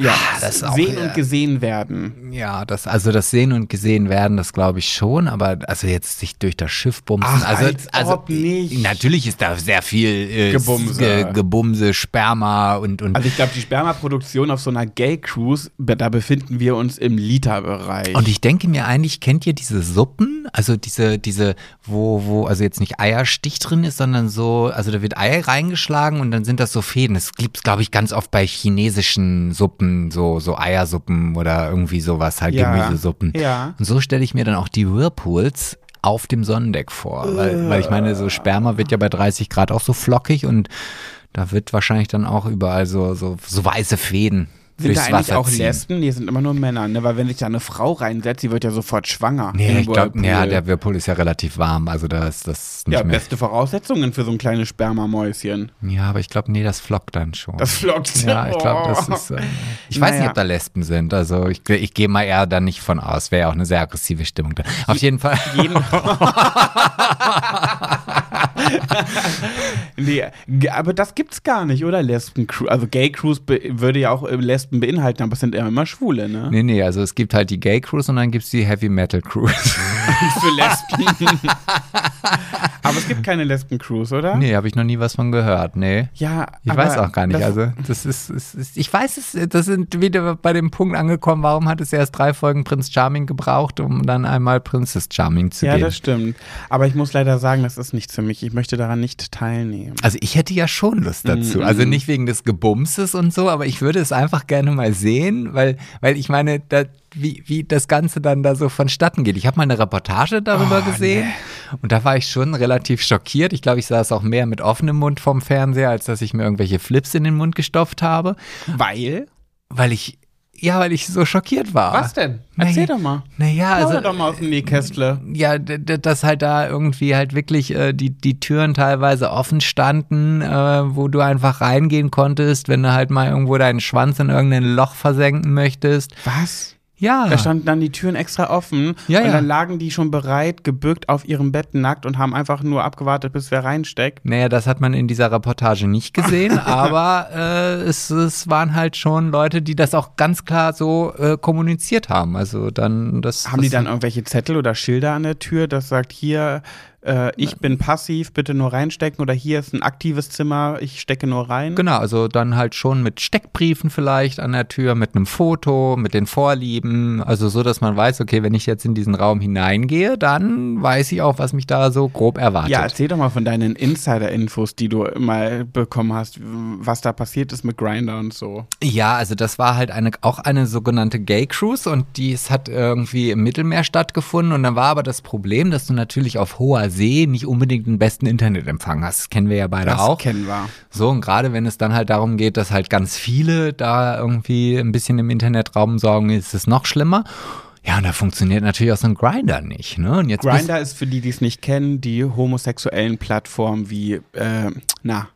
ja, Ah, das auch, sehen und gesehen werden. Ja, das, also das Sehen und Gesehen werden, das glaube ich schon, aber also jetzt sich durch das Schiff bumsen. Ach, also, als also ob nicht. Natürlich ist da sehr viel äh, Gebumse. Ge, Gebumse, Sperma und, und Also ich glaube, die Spermaproduktion auf so einer Gay Cruise, da befinden wir uns im Literbereich. Und ich denke mir eigentlich, kennt ihr diese Suppen? Also diese, diese, wo, wo, also jetzt nicht Eierstich drin ist, sondern so, also da wird Ei reingeschlagen und dann sind das so Fäden. Das gibt's, glaube ich, ganz oft bei chinesischen Suppen, so, so Eiersuppen oder irgendwie sowas, halt Ja. Gemüsesuppen. Ja. Und so stelle ich mir dann auch die Whirlpools auf dem Sonnendeck vor. Weil, weil ich meine, so Sperma wird ja bei 30 Grad auch so flockig und da wird wahrscheinlich dann auch überall so, so, so weiße Fäden. Sind da eigentlich Wasser auch ziehen. Lesben? Nee, sind immer nur Männer, ne? Weil wenn sich da eine Frau reinsetzt, die wird ja sofort schwanger. Nee, ich glaube, ja, der Whirlpool ist ja relativ warm, also da ist das nicht Ja, mehr. beste Voraussetzungen für so ein kleines Spermamäuschen. Ja, aber ich glaube, nee, das flockt dann schon. Das flockt. ja, ich glaube, das Oh. ist. Äh, ich weiß Naja. nicht, ob da Lesben sind. Also ich, ich gehe mal eher da nicht von aus. Wäre ja auch eine sehr aggressive Stimmung da. Auf jeden Fall. Jeden nee, aber das gibt's gar nicht, oder? Lesben Cruise. Also Gay Cruise be würde ja auch äh, Lesben beinhalten, aber es sind ja immer Schwule, ne? Nee, nee, also es gibt halt die Gay Cruise und dann gibt es die Heavy Metal Cruise. Für Lesben. aber es gibt keine Lesben Cruise, oder? nee, habe ich noch nie was von gehört. Nee. Ja, Ich weiß auch gar nicht. das- Also, das ist, es ist, ich weiß es, das sind wieder bei dem Punkt angekommen, warum hat es erst drei Folgen Prinz Charming gebraucht, um dann einmal Princess Charming zu Ja, geben? das stimmt. Aber ich muss leider sagen, das ist nichts für mich. Ich möchte daran nicht teilnehmen. Also ich hätte ja schon Lust dazu. Mhm. Also nicht wegen des Gebumses und so, aber ich würde es einfach gerne mal sehen, weil, weil ich meine, da, wie, wie das Ganze dann da so vonstatten geht. Ich habe mal eine Reportage darüber Oh, gesehen und da war ich schon relativ schockiert. Ich glaube, ich saß auch mehr mit offenem Mund vorm Fernseher, als dass ich mir irgendwelche Flips in den Mund gestopft habe, Weil? weil ich Ja, weil ich so schockiert war. Was denn? Erzähl Naja, doch mal. Naja, Hau also doch mal aus dem Nähkästle. ja, dass halt da irgendwie halt wirklich äh, die, die Türen teilweise offen standen, äh, wo du einfach reingehen konntest, wenn du halt mal irgendwo deinen Schwanz in irgendein Loch versenken möchtest. Was? Ja. Da standen dann die Türen extra offen Ja, und ja. dann lagen die schon bereit, gebückt auf ihrem Bett nackt und haben einfach nur abgewartet, bis wer reinsteckt. Naja, das hat man in dieser Reportage nicht gesehen, aber äh, es, es waren halt schon Leute, die das auch ganz klar so äh, kommuniziert haben. Also dann das. Haben die das, dann irgendwelche Zettel oder Schilder an der Tür, das sagt hier, äh, ich bin passiv, bitte nur reinstecken oder hier ist ein aktives Zimmer, ich stecke nur rein? Genau, also dann halt schon mit Steckbriefen vielleicht an der Tür, mit einem Foto, mit den Vorlieben, also so, dass man weiß, okay, wenn ich jetzt in diesen Raum hineingehe, dann weiß ich auch, was mich da so grob erwartet. Ja, erzähl doch mal von deinen Insider-Infos, die du mal bekommen hast, was da passiert ist mit Grinder und so. Ja, also das war halt eine, auch eine sogenannte Gay Cruise und dies hat irgendwie im Mittelmeer stattgefunden und dann war aber das Problem, dass du natürlich auf hoher See nicht unbedingt den besten Internetempfang hast. Das kennen wir ja beide Das auch. kennen wir. So, und gerade wenn es dann halt darum geht, dass halt ganz viele da irgendwie ein bisschen im Internetraum sorgen, ist es noch schlimmer. Ja, und da funktioniert natürlich auch so ein Grinder nicht, ne? Und jetzt bist- Grinder ist für die, die es nicht kennen, die homosexuellen Plattformen wie, äh, na,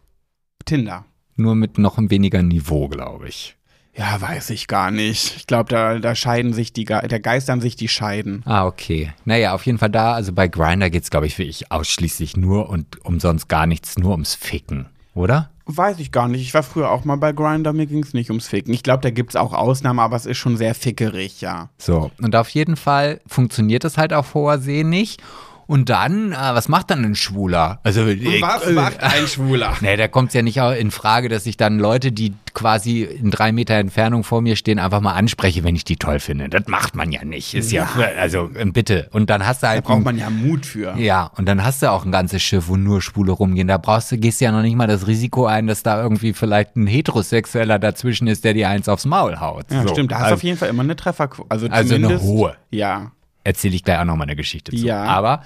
Tinder. nur mit noch ein weniger Niveau, glaube ich. Ja, weiß ich gar nicht. Ich glaube, da, da scheiden sich die, da geistern sich die Scheiden. Ah, okay. Naja, auf jeden Fall da, also bei Grinder geht's, glaube ich, wirklich ausschließlich nur und umsonst gar nichts, nur ums Ficken, oder? Weiß ich gar nicht. Ich war früher auch mal bei Grinder, mir ging es nicht ums Ficken. Ich glaube, da gibt es auch Ausnahmen, aber es ist schon sehr fickerig, ja. So, und auf jeden Fall funktioniert das halt auf hoher See nicht. Und dann, äh, was macht dann ein Schwuler? Also, Was macht ein Schwuler? Nee, da kommt es ja nicht auch in Frage, dass ich dann Leute, die quasi in drei Meter Entfernung vor mir stehen, einfach mal anspreche, wenn ich die toll finde. Das macht man ja nicht. Ist ja, also äh, bitte. Und dann hast du Da halt. braucht man ja Mut für. ja, und dann hast du auch ein ganzes Schiff, wo nur Schwule rumgehen. Da brauchst du, gehst du ja noch nicht mal das Risiko ein, dass da irgendwie vielleicht ein Heterosexueller dazwischen ist, der dir eins aufs Maul haut. Ja, So. stimmt. Da hast du also, auf jeden Fall immer eine Trefferquote. Also, Also eine hohe. Ja. Erzähle ich gleich auch noch mal eine Geschichte zu. Ja. Aber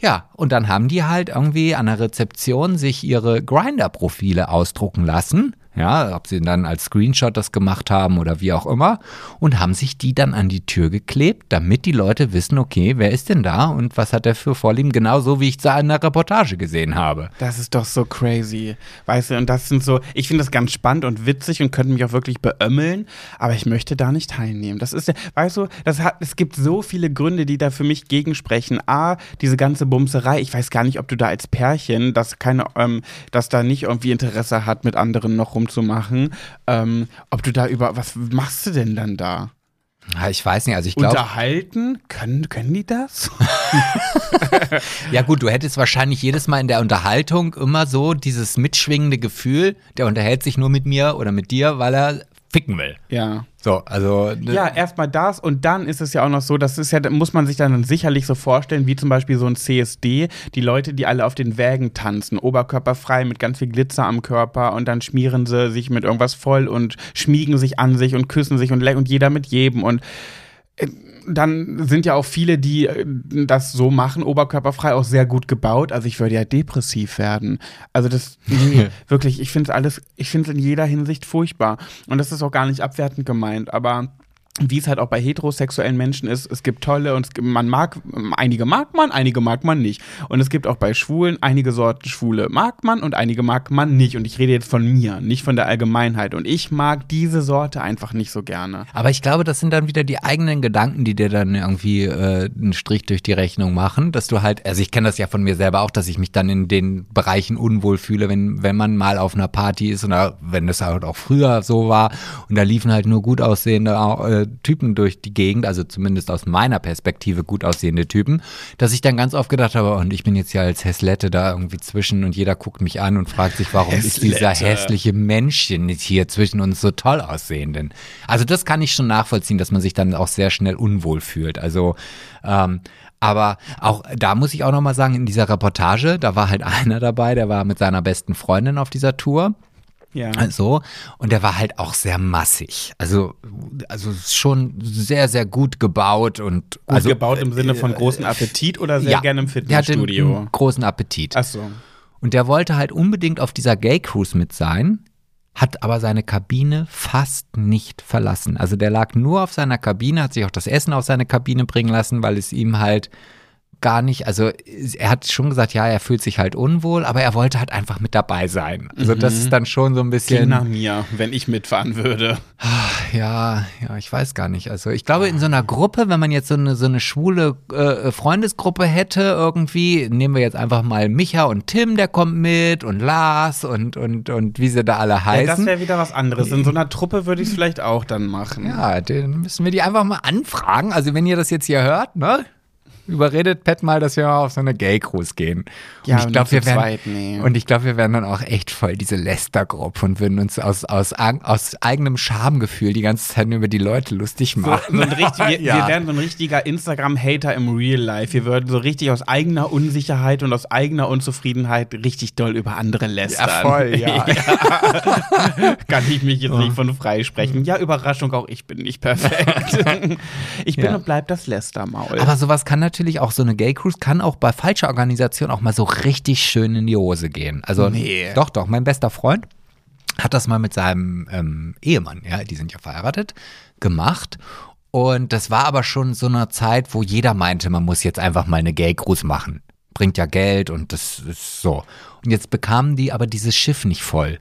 ja, und dann haben die halt irgendwie an der Rezeption sich ihre Grinder-Profile ausdrucken lassen. Ja, ob sie dann als Screenshot das gemacht haben oder wie auch immer. Und haben sich die dann an die Tür geklebt, damit die Leute wissen, okay, wer ist denn da und was hat er für Vorlieben? Genauso wie ich es in der Reportage gesehen habe. Das ist doch so crazy. Weißt du, und das sind so, ich finde das ganz spannend und witzig und könnte mich auch wirklich beömmeln, aber ich möchte da nicht teilnehmen. Das ist ja, weißt du, das hat, es gibt so viele Gründe, die da für mich gegensprechen. A, diese ganze Bumserei. Ich weiß gar nicht, ob du da als Pärchen, das keine, ähm, das da nicht irgendwie Interesse hat, mit anderen noch rumzumachen, ähm, ob du da über, was machst du denn dann da? Ich weiß nicht, also ich glaube, Unterhalten? Können, können die das? ja gut, du hättest wahrscheinlich jedes Mal in der Unterhaltung immer so dieses mitschwingende Gefühl, der unterhält sich nur mit mir oder mit dir, weil er ficken will. ja. So, also ne- Ja, erstmal das und dann ist es ja auch noch so, das ist ja, muss man sich dann sicherlich so vorstellen, wie zum Beispiel so ein CSD, die Leute, die alle auf den Wägen tanzen, oberkörperfrei mit ganz viel Glitzer am Körper und dann schmieren sie sich mit irgendwas voll und schmiegen sich an sich und küssen sich und, und jeder mit jedem und äh, dann sind ja auch viele, die äh, das so machen, oberkörperfrei, auch sehr gut gebaut. Also ich würde ja depressiv werden. Also das, nee, wirklich, ich finde es alles, ich finde es in jeder Hinsicht furchtbar. Und das ist auch gar nicht abwertend gemeint, aber wie es halt auch bei heterosexuellen Menschen ist, es gibt tolle und gibt, man mag, einige mag man, einige mag man nicht. Und es gibt auch bei Schwulen einige Sorten Schwule mag man und einige mag man nicht. Und ich rede jetzt von mir, nicht von der Allgemeinheit. Und ich mag diese Sorte einfach nicht so gerne. Aber ich glaube, das sind dann wieder die eigenen Gedanken, die dir dann irgendwie äh, einen Strich durch die Rechnung machen, dass du halt, also ich kenne das ja von mir selber auch, dass ich mich dann in den Bereichen unwohl fühle, wenn, wenn man mal auf einer Party ist oder wenn das halt auch früher so war und da liefen halt nur gut aussehende äh, Typen durch die Gegend, also zumindest aus meiner Perspektive gut aussehende Typen, dass ich dann ganz oft gedacht habe, und ich bin jetzt ja als Häslette da irgendwie zwischen und jeder guckt mich an und fragt sich, warum ist dieser Häslette. hässliche Männchen hier zwischen uns so toll aussehenden. Also das kann ich schon nachvollziehen, dass man sich dann auch sehr schnell unwohl fühlt. Also ähm, aber auch da muss ich auch noch mal sagen, in dieser Reportage, da war halt einer dabei, der war mit seiner besten Freundin auf dieser Tour. Ja. So, und der war halt auch sehr massig. Also, also schon sehr, sehr gut gebaut und Gut also gebaut im Sinne von großen Appetit oder sehr ja, gerne im Der hatte Fitnessstudio? einen großen Appetit. Ach so. Und der wollte halt unbedingt auf dieser Gay Cruise mit sein, hat aber seine Kabine fast nicht verlassen. Also der lag nur auf seiner Kabine, hat sich auch das Essen auf seine Kabine bringen lassen, weil es ihm halt gar nicht, also er hat schon gesagt, ja, er fühlt sich halt unwohl, aber er wollte halt einfach mit dabei sein. Also das Mhm. ist dann schon so ein bisschen. Klingt nach mir, wenn ich mitfahren würde. Ja, ja, ich weiß gar nicht. Also ich glaube, in so einer Gruppe, wenn man jetzt so eine, so eine schwule äh, Freundesgruppe hätte, irgendwie, nehmen wir jetzt einfach mal Micha und Tim, der kommt mit und Lars und, und, und wie sie da alle Ja, das heißen. wäre wieder was anderes. In so einer Truppe würde ich es vielleicht auch dann machen. Ja, dann müssen wir die einfach mal anfragen. Also wenn ihr das jetzt hier hört, ne? Überredet Pat mal, dass wir mal auf so eine Gay-Cruise gehen. Ja, und ich glaube, zu wir werden, zweit, nee. und ich glaube, wir werden dann auch echt voll diese Lester-Gruppe und würden uns aus, aus, aus eigenem Schamgefühl die ganze Zeit über die Leute lustig So, machen. so ein richtig, wir, Ja. wir wären so ein richtiger Instagram-Hater im Real Life. Wir würden so richtig aus eigener Unsicherheit und aus eigener Unzufriedenheit richtig doll über andere lästern. Ja, voll, ja. Kann ich mich jetzt nicht von freisprechen. Ja, Überraschung, auch ich bin nicht perfekt. ich bin Ja. und bleib das Lästermaul. Aber sowas kann natürlich auch, so eine Gay Cruise kann auch bei falscher Organisation auch mal so richtig schön in die Hose gehen. Also, Nee. doch, doch, mein bester Freund hat das mal mit seinem ähm, Ehemann, ja, die sind ja verheiratet, gemacht. Und das war aber schon so eine Zeit, wo jeder meinte, man muss jetzt einfach mal eine Gay Cruise machen. Bringt ja Geld und das ist so. Und jetzt bekamen die aber dieses Schiff nicht voll.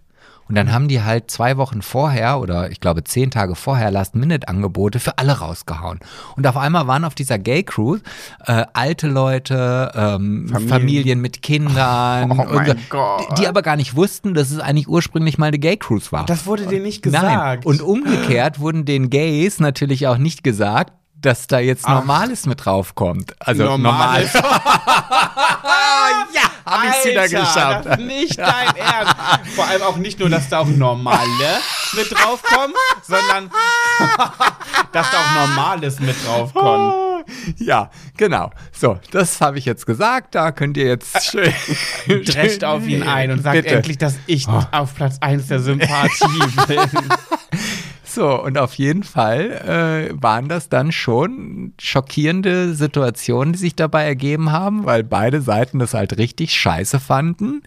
Und dann haben die halt zwei Wochen vorher oder ich glaube zehn Tage vorher Last-Minute-Angebote für alle rausgehauen. Und auf einmal waren auf dieser Gay Cruise äh, alte Leute, ähm, Familien. Familien. mit Kindern, Oh und so, die aber gar nicht wussten, dass es eigentlich ursprünglich mal eine Gay Cruise war. das wurde dir nicht Nein. gesagt. Und umgekehrt wurden den Gays natürlich auch nicht gesagt, dass da jetzt Ach. Normales mit draufkommt. Also Normales. Normales. ja, hab ich's wieder geschafft. Das nicht dein Ernst. Vor allem auch nicht nur, dass da auch normale mit draufkommen, sondern dass da auch Normales mit draufkommt. Ja, genau. So, das habe ich jetzt gesagt. Da könnt ihr jetzt schön. Drescht auf ihn ein und sagt Bitte. endlich, dass ich auf Platz 1 der Sympathie bin. So, und auf jeden Fall äh, waren das dann schon schockierende Situationen, die sich dabei ergeben haben, weil beide Seiten das halt richtig scheiße fanden.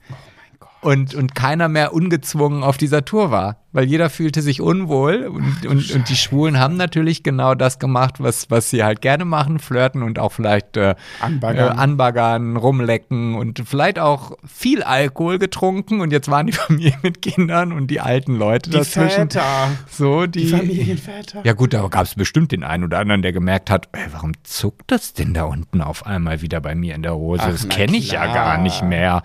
Und, und keiner mehr ungezwungen auf dieser Tour war, weil jeder fühlte sich unwohl und, und, und die Schwulen haben natürlich genau das gemacht, was, was sie halt gerne machen, flirten und auch vielleicht äh, Anbaggern. Äh, anbaggern, rumlecken und vielleicht auch viel Alkohol getrunken und jetzt waren die Familien mit Kindern und die alten Leute Die dazwischen. Väter. So, die, Die Familienväter. ja gut, da gab es bestimmt den einen oder anderen, der gemerkt hat, ey, warum zuckt das denn da unten auf einmal wieder bei mir in der Hose? Ach, das kenne ich ja gar nicht mehr.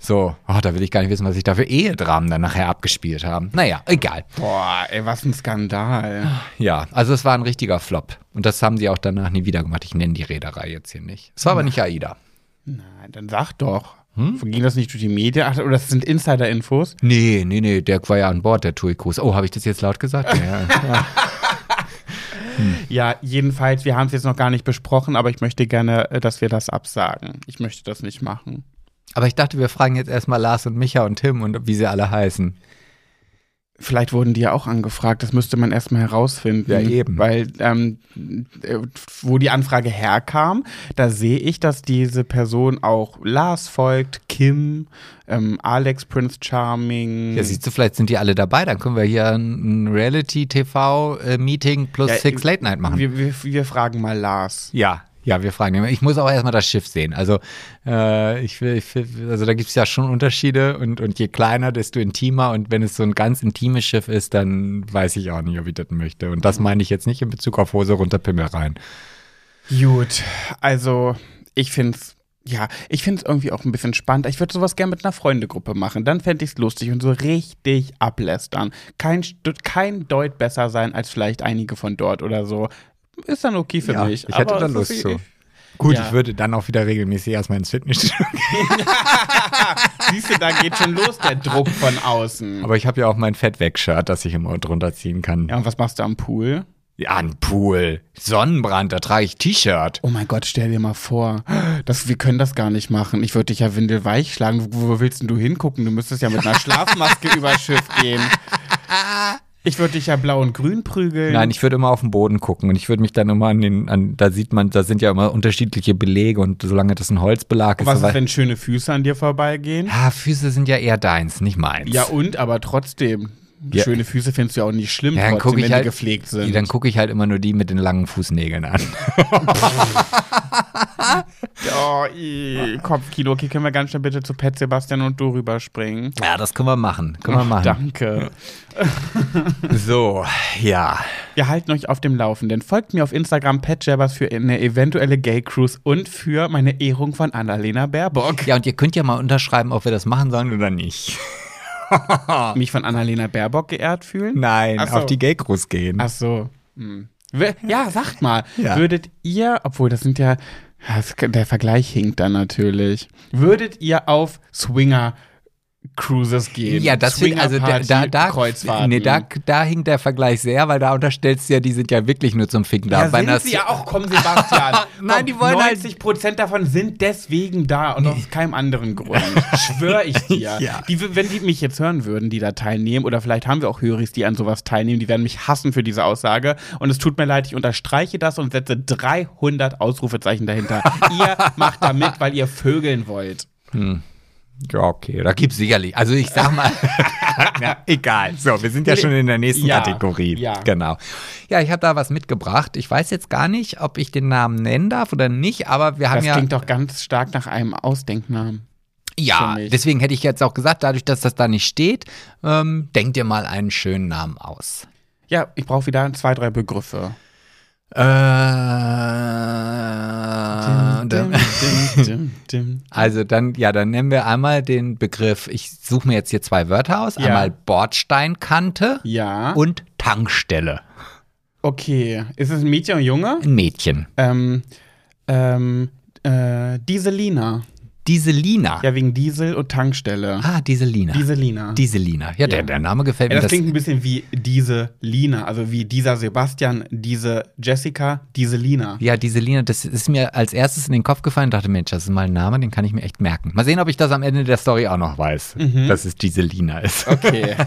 So, oh, da will ich gar nicht wissen, was ich da für Ehedramen dann nachher abgespielt haben. Naja, egal. Boah, ey, was ein Skandal. Ja, also es war ein richtiger Flop. Und das haben sie auch danach nie wieder gemacht. Ich nenne die Reederei jetzt hier nicht. Es war aber nicht AIDA. Nein, dann sag doch. Hm? Ging das nicht durch die Medien? Ach, oder das sind Insider-Infos? Nee, nee, nee, der war ja an Bord, der TUI Cruise. Oh, habe ich das jetzt laut gesagt? Ja, ja. Ja, jedenfalls, wir haben es jetzt noch gar nicht besprochen, aber ich möchte gerne, äh, dass wir das absagen. Ich möchte das nicht machen. Aber ich dachte, wir fragen jetzt erstmal Lars und Micha und Tim und wie sie alle heißen. Vielleicht wurden die ja auch angefragt, das müsste man erstmal herausfinden. Ja, eben. Weil, ähm, äh, wo die Anfrage herkam, da sehe ich, dass diese Person auch Lars folgt, Kim, ähm, Alex Prince Charming. Ja, siehst du, vielleicht sind die alle dabei. Dann können wir hier ein ein Reality-TV-Meeting plus Ja, Six Late Night machen. wir, wir, wir fragen mal Lars. ja, ja, wir fragen ihn. Ich muss auch erstmal das Schiff sehen. Also, äh, ich will, ich also da gibt es ja schon Unterschiede und, und je kleiner, desto intimer. Und wenn es so ein ganz intimes Schiff ist, dann weiß ich auch nicht, ob ich das möchte. Und das meine ich jetzt nicht in Bezug auf Hose runter, Pimmel rein. Gut, also ich find's, ja, ich find's irgendwie auch ein bisschen spannend. Ich würde sowas gerne mit einer Freundegruppe machen. Dann fände ich's lustig und so richtig ablästern. Kein, kein Deut besser sein als vielleicht einige von dort oder so. Ist dann okay für Ja, mich. ich hätte aber da es Lust zu. Gut, Ja. ich würde dann auch wieder regelmäßig erstmal ins Fitnessstudio gehen. Siehst du, da geht schon los der Druck von außen. Aber ich habe ja auch mein Fett-Weg-Shirt, das ich immer drunter ziehen kann. ja, und was machst du am Pool? Ja, ein Pool. Sonnenbrand, da trage ich T-Shirt. Oh mein Gott, stell dir mal vor, das, wir können das gar nicht machen. Ich würde dich ja windelweich schlagen. Wo, wo willst denn du hingucken? Du müsstest ja mit einer Schlafmaske übers Schiff gehen. Ich würde dich ja blau und grün prügeln. Nein, ich würde immer auf den Boden gucken und ich würde mich dann immer an den, an, da sieht man, da sind ja immer unterschiedliche Belege und solange das ein Holzbelag ist. Was ist, wenn schöne Füße an dir vorbeigehen? ja, Füße sind ja eher deins, nicht meins. Ja, und, aber trotzdem. Ja. Schöne Füße findest du ja auch nicht schlimm, Ja, dann trotzdem, wenn halt, die gepflegt sind. dann gucke ich halt immer nur die mit den langen Fußnägeln an. oh, Kopfkino. Okay, können wir ganz schnell bitte zu Pet Sebastian und du rüberspringen? Ja, das können wir machen. Können wir machen. Danke. So, ja. Wir halten euch auf dem Laufenden. Folgt mir auf Instagram Petjabbers für eine eventuelle Gay Cruise und für meine Ehrung von Annalena Baerbock. Ja, und ihr könnt ja mal unterschreiben, ob wir das machen sollen oder nicht. Mich von Annalena Baerbock geehrt fühlen? Nein, so. auf die Gay-Cruise gehen. Ach so. Hm. Ja, sagt mal. Ja. Würdet ihr, obwohl das sind ja, das, der Vergleich hinkt dann natürlich. Würdet ihr auf Swinger Cruises gehen? Ja, das finde also da, da, da, nee, da, da hinkt der Vergleich sehr, weil da unterstellst du ja, die sind ja wirklich nur zum Ficken da. Ja, sind sie ja auch, komm Sebastian. Nein, Komm, die wollen halt- 90 Prozent davon sind deswegen da und aus keinem anderen Grund. Schwör ich dir. Ja. Die, wenn die mich jetzt hören würden, die da teilnehmen, oder vielleicht haben wir auch Höris, die an sowas teilnehmen, die werden mich hassen für diese Aussage. Und es tut mir leid, ich unterstreiche das und setze 300 Ausrufezeichen dahinter. ihr macht da mit, weil ihr vögeln wollt. Ja, okay, da gibt's sicherlich. Also ich sag mal, ja, egal. So, wir sind ja schon in der nächsten Ja, Kategorie. ja. Genau. Ja, ich habe da was mitgebracht. Ich weiß jetzt gar nicht, ob ich den Namen nennen darf oder nicht, aber wir haben Das ja. klingt doch ganz stark nach einem Ausdenknamen. ja, deswegen hätte ich jetzt auch gesagt, dadurch, dass das da nicht steht, ähm, denk dir mal einen schönen Namen aus. Ja, ich brauche wieder zwei, drei Begriffe. Äh, Dim, dim, dim. also dann, ja, dann nennen wir einmal den Begriff, ich suche mir jetzt hier zwei Wörter aus, Ja. einmal Bordsteinkante Ja. und Tankstelle. Okay. Ist es ein Mädchen und Junge? Ein Mädchen. Ähm, ähm, äh, Dieselina. Dieselina. Ja, wegen Diesel und Tankstelle. Ah, Dieselina. Dieselina. Dieselina. Ja, Der, der Name gefällt ja, mir. das klingt ein bisschen wie diese Lina, also wie dieser Sebastian, diese Jessica, diese Lina. ja, Dieselina, das ist mir als erstes in den Kopf gefallen. Dachte, Mensch, das ist mal ein Name, den kann ich mir echt merken. Mal sehen, ob ich das am Ende der Story auch noch weiß, dass es Dieselina ist. Okay.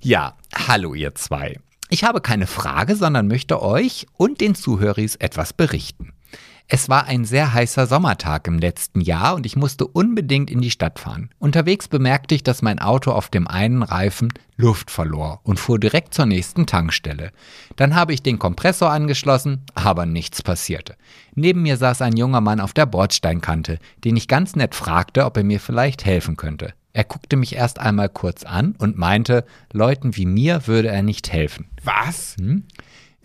Ja, hallo ihr zwei. Ich habe keine Frage, sondern möchte euch und den Zuhörers etwas berichten. Es war ein sehr heißer Sommertag im letzten Jahr und ich musste unbedingt in die Stadt fahren. Unterwegs bemerkte ich, dass mein Auto auf dem einen Reifen Luft verlor und fuhr direkt zur nächsten Tankstelle. Dann habe ich den Kompressor angeschlossen, aber nichts passierte. Neben mir saß ein junger Mann auf der Bordsteinkante, den ich ganz nett fragte, ob er mir vielleicht helfen könnte. Er guckte mich erst einmal kurz an und meinte, Leuten wie mir würde er nicht helfen. Was? Hm?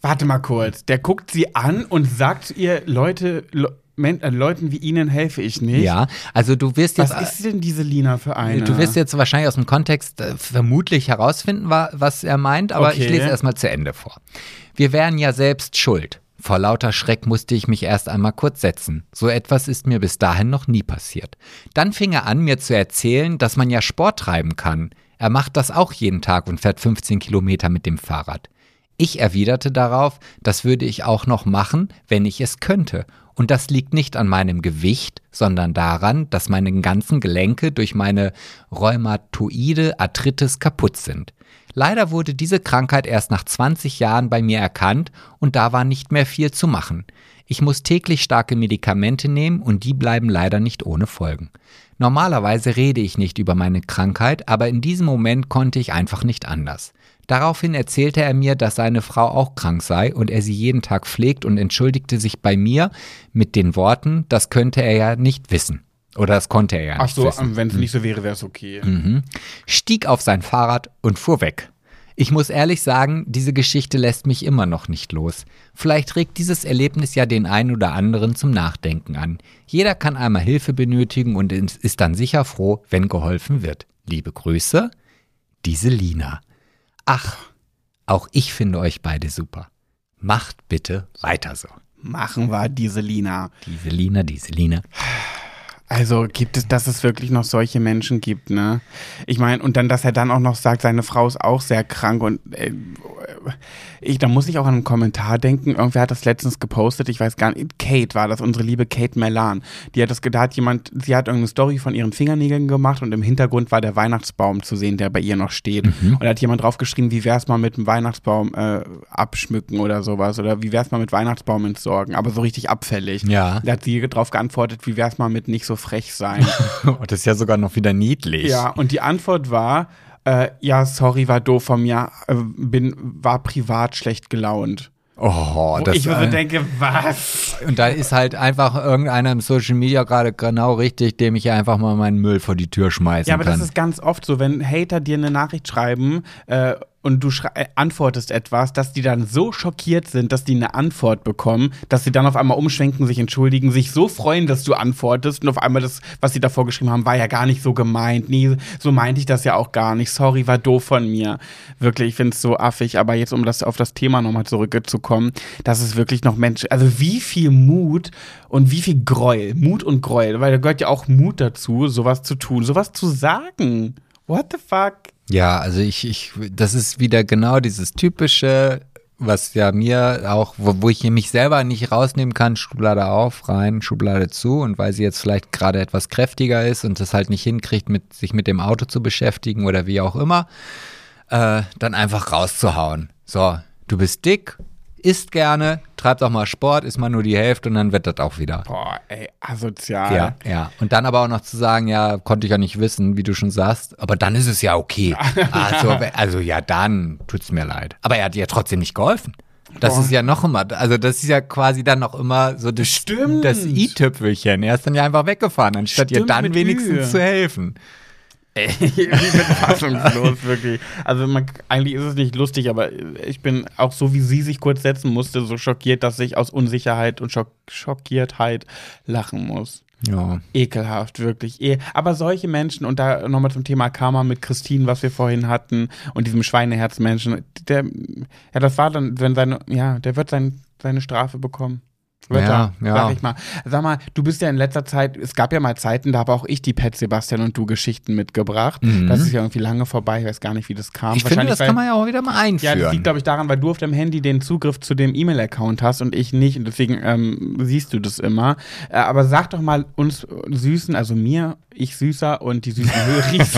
Warte mal kurz. Der guckt sie an und sagt ihr, Leute, Le äh, Leuten wie Ihnen helfe ich nicht. Ja, also du wirst Was jetzt. ist denn diese Lina für eine? Du wirst jetzt wahrscheinlich aus dem Kontext äh, vermutlich herausfinden, wa was er meint, aber ich Okay. lese erstmal zu Ende vor. Wir wären ja selbst schuld. Vor lauter Schreck musste ich mich erst einmal kurz setzen. So etwas ist mir bis dahin noch nie passiert. Dann fing er an, mir zu erzählen, dass man ja Sport treiben kann. Er macht das auch jeden Tag und fährt 15 Kilometer mit dem Fahrrad. Ich erwiderte darauf, das würde ich auch noch machen, wenn ich es könnte. Und das liegt nicht an meinem Gewicht, sondern daran, dass meine ganzen Gelenke durch meine rheumatoide Arthritis kaputt sind. Leider wurde diese Krankheit erst nach 20 Jahren bei mir erkannt und da war nicht mehr viel zu machen. Ich muss täglich starke Medikamente nehmen und die bleiben leider nicht ohne Folgen. Normalerweise rede ich nicht über meine Krankheit, aber in diesem Moment konnte ich einfach nicht anders. Daraufhin erzählte er mir, dass seine Frau auch krank sei und er sie jeden Tag pflegt und entschuldigte sich bei mir mit den Worten, das könnte er ja nicht wissen. Oder das konnte er ja Ach nicht so, wissen. wenn es nicht so wäre, wäre es okay. Mhm. Stieg auf sein Fahrrad und fuhr weg. Ich muss ehrlich sagen, diese Geschichte lässt mich immer noch nicht los. Vielleicht regt dieses Erlebnis ja den einen oder anderen zum Nachdenken an. Jeder kann einmal Hilfe benötigen und ist dann sicher froh, wenn geholfen wird. Liebe Grüße, diese Lina. Ach, auch ich finde euch beide super. Macht bitte weiter so. Machen wir diese Lina. Diese Lina, diese Lina. Also gibt es, dass es wirklich noch solche Menschen gibt, ne? Ich meine, und dann, dass er dann auch noch sagt, seine Frau ist auch sehr krank und äh, ich, da muss ich auch an einen Kommentar denken. Irgendwer hat das letztens gepostet, ich weiß gar nicht, Kate war das, unsere liebe Kate Melan. Die hat das, da hat jemand, sie hat irgendeine Story von ihren Fingernägeln gemacht und im Hintergrund war der Weihnachtsbaum zu sehen, der bei ihr noch steht. Und da hat jemand draufgeschrieben, wie wär's mal mit dem Weihnachtsbaum äh, abschmücken oder sowas oder wie wär's mal mit Weihnachtsbaum entsorgen, aber so richtig abfällig. Ja. Da hat sie drauf geantwortet, wie wär's mal mit nicht so frech sein. Oh, das ist ja sogar noch wieder niedlich. ja, und die Antwort war, äh, ja, sorry, war doof von mir, äh, bin, war privat schlecht gelaunt. Oh, das ich so äh, denke, was? Und da ist halt einfach irgendeiner im Social Media gerade genau richtig, dem ich einfach mal meinen Müll vor die Tür schmeißen Ja, aber kann. das ist ganz oft so, wenn Hater dir eine Nachricht schreiben äh, und du äh, antwortest etwas, dass die dann so schockiert sind, dass die eine Antwort bekommen, dass sie dann auf einmal umschwenken, sich entschuldigen, sich so freuen, dass du antwortest und auf einmal das, was sie davor geschrieben haben, war ja gar nicht so gemeint. Nee, so meinte ich das ja auch gar nicht. Sorry, war doof von mir. Wirklich, ich finde es so affig. Aber jetzt, um das auf das Thema nochmal zurückzukommen, das ist wirklich noch Mensch. Also wie viel Mut und wie viel Gräuel, Mut und Gräuel, weil da gehört ja auch Mut dazu, sowas zu tun, sowas zu sagen. What the fuck? Ja, also ich, ich, das ist wieder genau dieses typische, was ja mir auch, wo, wo ich mich selber nicht rausnehmen kann, Schublade auf, rein, Schublade zu und weil sie jetzt vielleicht gerade etwas kräftiger ist und das halt nicht hinkriegt, mit, sich mit dem Auto zu beschäftigen oder wie auch immer, äh, dann einfach rauszuhauen. So, du bist dick, isst gerne, treib auch mal Sport, isst mal nur die Hälfte und dann wird das auch wieder. Boah, ey, asozial. Ja, ja. Und dann aber auch noch zu sagen, ja, konnte ich ja nicht wissen, wie du schon sagst, aber dann ist es ja okay. Also, also ja, dann tut's mir leid. Aber er hat dir ja trotzdem nicht geholfen. Das Boah. ist ja noch immer, also das ist ja quasi dann noch immer so das, Stimmt. das i-Tüpfelchen. Er ist dann ja einfach weggefahren, anstatt dir dann wenigstens Ü. zu helfen. Ey, ich bin fassungslos, wirklich. Also man, eigentlich ist es nicht lustig, aber ich bin auch so, wie sie sich kurz setzen musste, so schockiert, dass ich aus Unsicherheit und Schock Schockiertheit lachen muss. Ja. Ekelhaft, wirklich. Eh- Aber solche Menschen, und da nochmal zum Thema Karma mit Christine, was wir vorhin hatten, und diesem Schweineherzmenschen, der, ja, das war dann, wenn seine, ja, der wird sein, seine Strafe bekommen. Wird Ja, ja. Sag ich mal. Sag mal, du bist ja in letzter Zeit, es gab ja mal Zeiten, da habe auch ich die Pet Sebastian und du Geschichten mitgebracht. Mhm. Das ist ja irgendwie lange vorbei, ich weiß gar nicht, wie das kam. Ich finde, das weil- kann man ja auch wieder mal ja, einführen. das liegt, glaube ich, daran, weil du auf deinem Handy den Zugriff zu dem E-Mail-Account hast und ich nicht. Und deswegen ähm, siehst du das immer. Äh, aber sag doch mal uns Süßen, also mir, ich Süßer und die süßen Höris,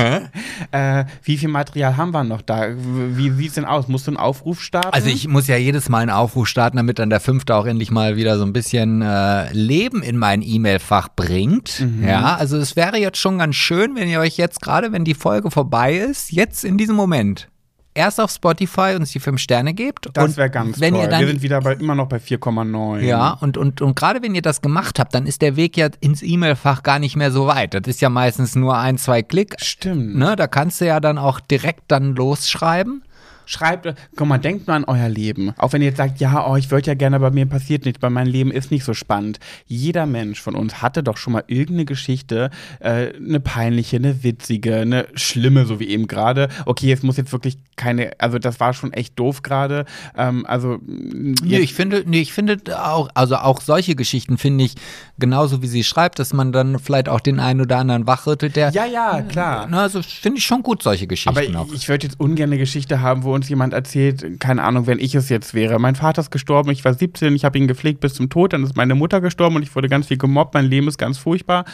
äh, wie viel Material haben wir noch da? Wie sieht's denn aus? Musst du einen Aufruf starten? Also ich muss ja jedes Mal einen Aufruf starten, damit dann der fünfte auch endlich mal wieder so ein bisschen äh, Leben in mein E-Mail-Fach bringt. Mhm. Ja, also es wäre jetzt schon ganz schön, wenn ihr euch jetzt gerade, wenn die Folge vorbei ist, jetzt in diesem Moment erst auf Spotify uns die fünf Sterne gebt. das und wäre ganz wenn toll. Ihr dann, wir sind wieder bei, immer noch bei 4,9. ja, und, und, und gerade wenn ihr das gemacht habt, dann ist der Weg ja ins E-Mail-Fach gar nicht mehr so weit. Das ist ja meistens nur ein, zwei Klick. Stimmt. Ne, da kannst du ja dann auch direkt dann losschreiben. Schreibt, guck mal, denkt nur an euer Leben. Auch wenn ihr jetzt sagt, ja, oh, ich würde ja gerne, bei mir passiert nichts, weil mein Leben ist nicht so spannend. Jeder Mensch von uns hatte doch schon mal irgendeine Geschichte, äh, eine peinliche, eine witzige, eine schlimme, so wie eben gerade. Okay, es muss jetzt wirklich keine, also das war schon echt doof gerade. Ähm, also Nee, ich finde, nee, ich finde auch, also auch solche Geschichten finde ich genauso wie sie schreibt, dass man dann vielleicht auch den einen oder anderen wachrüttelt, der. ja, ja, klar. Na, also finde ich schon gut, solche Geschichten Aber auch. ich, ich würde jetzt ungern eine Geschichte haben, wo uns jemand erzählt, keine Ahnung, wenn ich es jetzt wäre. Mein Vater ist gestorben, ich war 17, ich habe ihn gepflegt bis zum Tod, dann ist meine Mutter gestorben und ich wurde ganz viel gemobbt, mein Leben ist ganz furchtbar.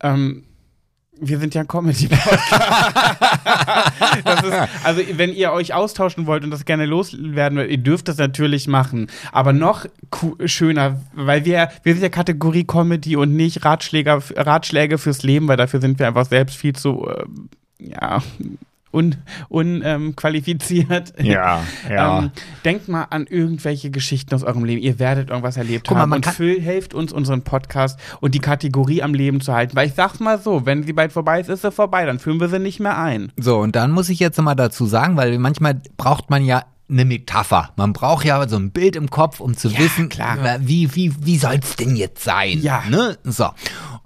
Ähm, wir sind ja ein Comedy-Podcast. Also, wenn ihr euch austauschen wollt und das gerne loswerden wollt, ihr dürft das natürlich machen. Aber noch schöner, weil wir, wir sind ja Kategorie Comedy und nicht Ratschläger, Ratschläge fürs Leben, weil dafür sind wir einfach selbst viel zu, ähm, ja, un, unqualifiziert. Ja, ja. Ähm, denkt mal an irgendwelche Geschichten aus eurem Leben. Ihr werdet irgendwas erlebt Guck mal, haben. man und Phil hilft uns, unseren Podcast und die Kategorie am Leben zu halten. Weil ich sag's mal so, wenn sie bald vorbei ist, ist sie vorbei. Dann führen wir sie nicht mehr ein. So, und dann muss ich jetzt mal dazu sagen, weil manchmal braucht man ja eine Metapher. Man braucht ja so ein Bild im Kopf, um zu Ja, wissen, klar. wie, wie, wie soll es denn jetzt sein? Ja. Ne? So.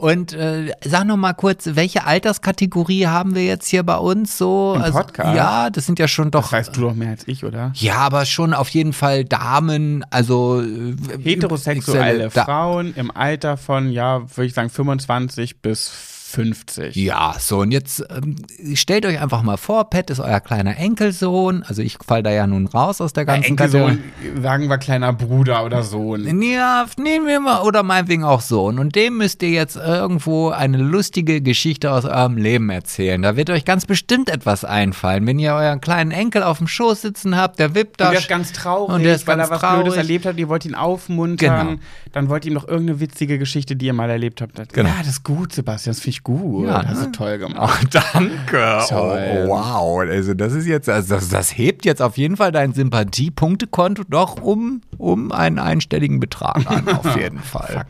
Und äh, sag noch mal kurz, welche Alterskategorie haben wir jetzt hier bei uns so? Im Podcast? Ja, das sind ja schon doch. Das weißt du doch mehr als ich, oder? ja, aber schon auf jeden Fall Damen, also äh, Heterosexuelle Frauen im Alter von, ja, würde ich sagen, 25 bis 50. Ja, so und jetzt ähm, stellt euch einfach mal vor, Pat ist euer kleiner Enkelsohn. Also ich fall da ja nun raus aus der ganzen Enkelsohn, sagen wir kleiner Bruder oder Sohn. Ja, nehmen wir mal, oder meinetwegen auch Sohn. Und dem müsst ihr jetzt irgendwo eine lustige Geschichte aus eurem Leben erzählen. Da wird euch ganz bestimmt etwas einfallen. Wenn ihr euren kleinen Enkel auf dem Schoß sitzen habt, der wippt da. Und der ist ganz traurig, Und der ist weil ganz er was traurig. Blödes erlebt hat. Ihr wollt ihn aufmuntern. Genau. Dann wollt ihr ihm noch irgendeine witzige Geschichte, die ihr mal erlebt habt. Genau. Ja, das ist gut, Sebastian. Das finde ich richtig gut. Ja, Hast ne? du toll gemacht. Ach, danke. Toll. Oh, wow. Also das ist jetzt, also das, das hebt jetzt auf jeden Fall dein Sympathiepunktekonto doch um, um einen einstelligen Betrag an, auf jeden Fall.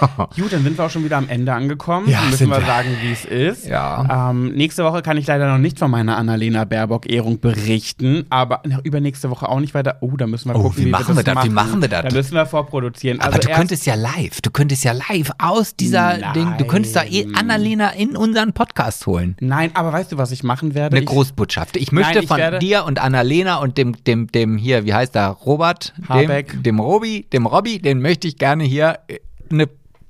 Gut, dann sind wir auch schon wieder am Ende angekommen. Ja, müssen wir sagen, wie es ist. Ja. Ähm, nächste Woche kann ich leider noch nicht von meiner Annalena Baerbock-Ehrung berichten, aber na, übernächste Woche auch nicht weiter. Oh, da müssen wir Oh, gucken, wie wie, machen wir das das? Wie machen wir das? Da müssen wir vorproduzieren. Aber also du könntest ja live, du könntest ja live aus dieser Nein. Ding, du könntest da eh Annalena in unseren Podcast holen. Nein, aber weißt du, was ich machen werde? Eine ich, Großbotschaft. Ich möchte Nein, ich von dir und Annalena und dem, dem, dem hier, wie heißt der, Robert? Habeck. Dem, dem Robi, dem Robby, den möchte ich gerne hier äh,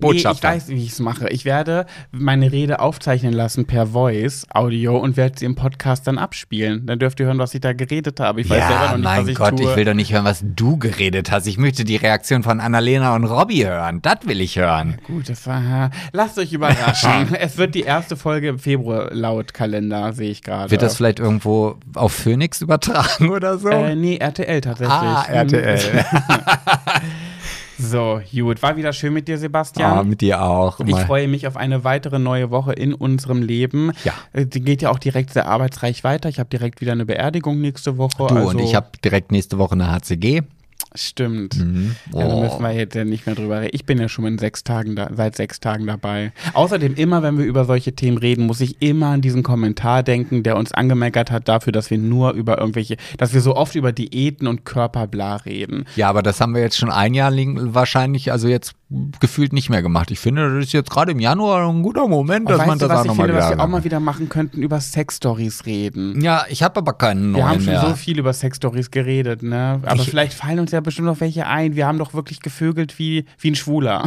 eine Nee, ich weiß, wie ich es mache. Ich werde meine Rede aufzeichnen lassen per Voice, Audio und werde sie im Podcast dann abspielen. Dann dürft ihr hören, was ich da geredet habe. Ich weiß selber Ja, noch nicht, mein was ich Gott, tue. ich will doch nicht hören, was du geredet hast. Ich möchte die Reaktion von Annalena und Robby hören. Das will ich hören. Gut, das war. Lasst euch überraschen. es wird die erste Folge im Februar laut Kalender, sehe ich gerade. Wird das vielleicht irgendwo auf Phoenix übertragen oder so? Äh, nee, RTL tatsächlich. ah, RTL. So, gut. War wieder schön mit dir, Sebastian. Ja, mit dir auch. Ich freue mich auf eine weitere neue Woche in unserem Leben. Ja. Äh, Die geht ja auch direkt sehr arbeitsreich weiter. Ich habe direkt wieder eine Beerdigung nächste Woche. Du also, und ich habe direkt nächste Woche eine HCG. Stimmt. Mhm. Ja, da Oh. müssen wir jetzt ja nicht mehr drüber reden. Ich bin ja schon in sechs Tagen da, seit sechs Tagen dabei. Außerdem, immer wenn wir über solche Themen reden, muss ich immer an diesen Kommentar denken, der uns angemeckert hat dafür, dass wir nur über irgendwelche, dass wir so oft über Diäten und Körperbla reden. Ja, aber das haben wir jetzt schon ein Jahr lang wahrscheinlich, also jetzt gefühlt nicht mehr gemacht. Ich finde, das ist jetzt gerade im Januar ein guter Moment, dass man das was auch ich nochmal finde, was wieder wir auch mal wieder machen könnten, über Sexstories reden. Ja, ich habe aber keinen Wir haben neuen schon mehr. so viel über Sexstories geredet, ne? Aber Ich- vielleicht fallen uns ja bestimmt noch welche ein. Wir haben doch wirklich gevögelt wie, wie ein Schwuler.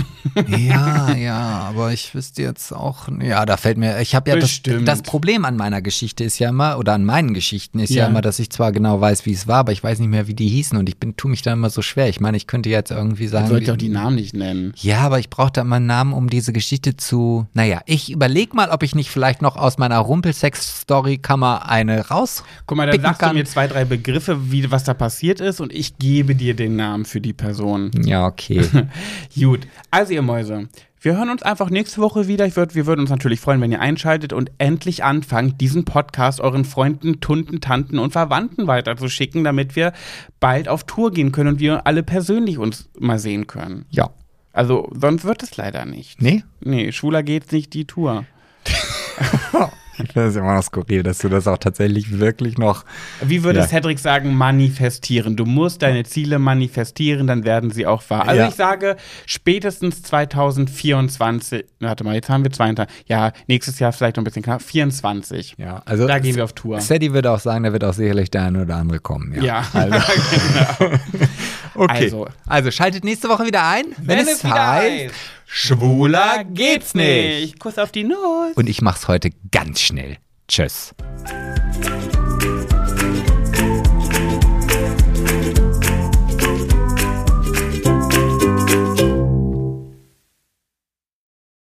Ja, ja, aber ich wüsste jetzt auch, ja, da fällt mir, ich habe ja das, das Problem an meiner Geschichte ist ja immer, oder an meinen Geschichten ist ja. Ja. immer, dass ich zwar genau weiß, wie es war, aber ich weiß nicht mehr, wie die hießen und ich bin, tu mich da immer so schwer. Ich meine, ich könnte jetzt irgendwie sagen. Man sollte auch die Namen nicht nennen. Ja, aber ich brauche da mal einen Namen, um diese Geschichte zu. Naja, ich überleg mal, ob ich nicht vielleicht noch aus meiner Rumpelsex-Story-Kammer eine raus. Guck mal, dann sagst du kann. mir zwei, drei Begriffe, wie, was da passiert ist und ich gebe dir den Namen für die Person. Ja, okay. Gut, also ihr Mäuse, wir hören uns einfach nächste Woche wieder. Ich würd, wir würden uns natürlich freuen, wenn ihr einschaltet und endlich anfangt, diesen Podcast euren Freunden, Tunden, Tanten und Verwandten weiterzuschicken, damit wir bald auf Tour gehen können und wir alle persönlich uns mal sehen können. ja. Also, sonst wird es leider nicht. Nee? Nee, schwuler geht's nicht, die Tour. Das ist immer noch skurril, dass du das auch tatsächlich wirklich noch. Wie würde Ja. Cedric sagen, manifestieren? Du musst deine Ziele manifestieren, dann werden sie auch wahr. Also Ja. ich sage, spätestens 2024, warte mal, jetzt haben wir 22, ja, nächstes Jahr vielleicht noch ein bisschen knapp, 24. Ja, also. Da gehen wir auf Tour. Sadie würde auch sagen, da wird auch sicherlich der eine oder andere kommen. Ja. Ja, Also, genau. okay. Also. Also. schaltet nächste Woche wieder ein, wenn, es heißt, schwuler geht's nicht. Kuss auf die Nuss. Und ich mach's heute ganz schnell. Tschüss.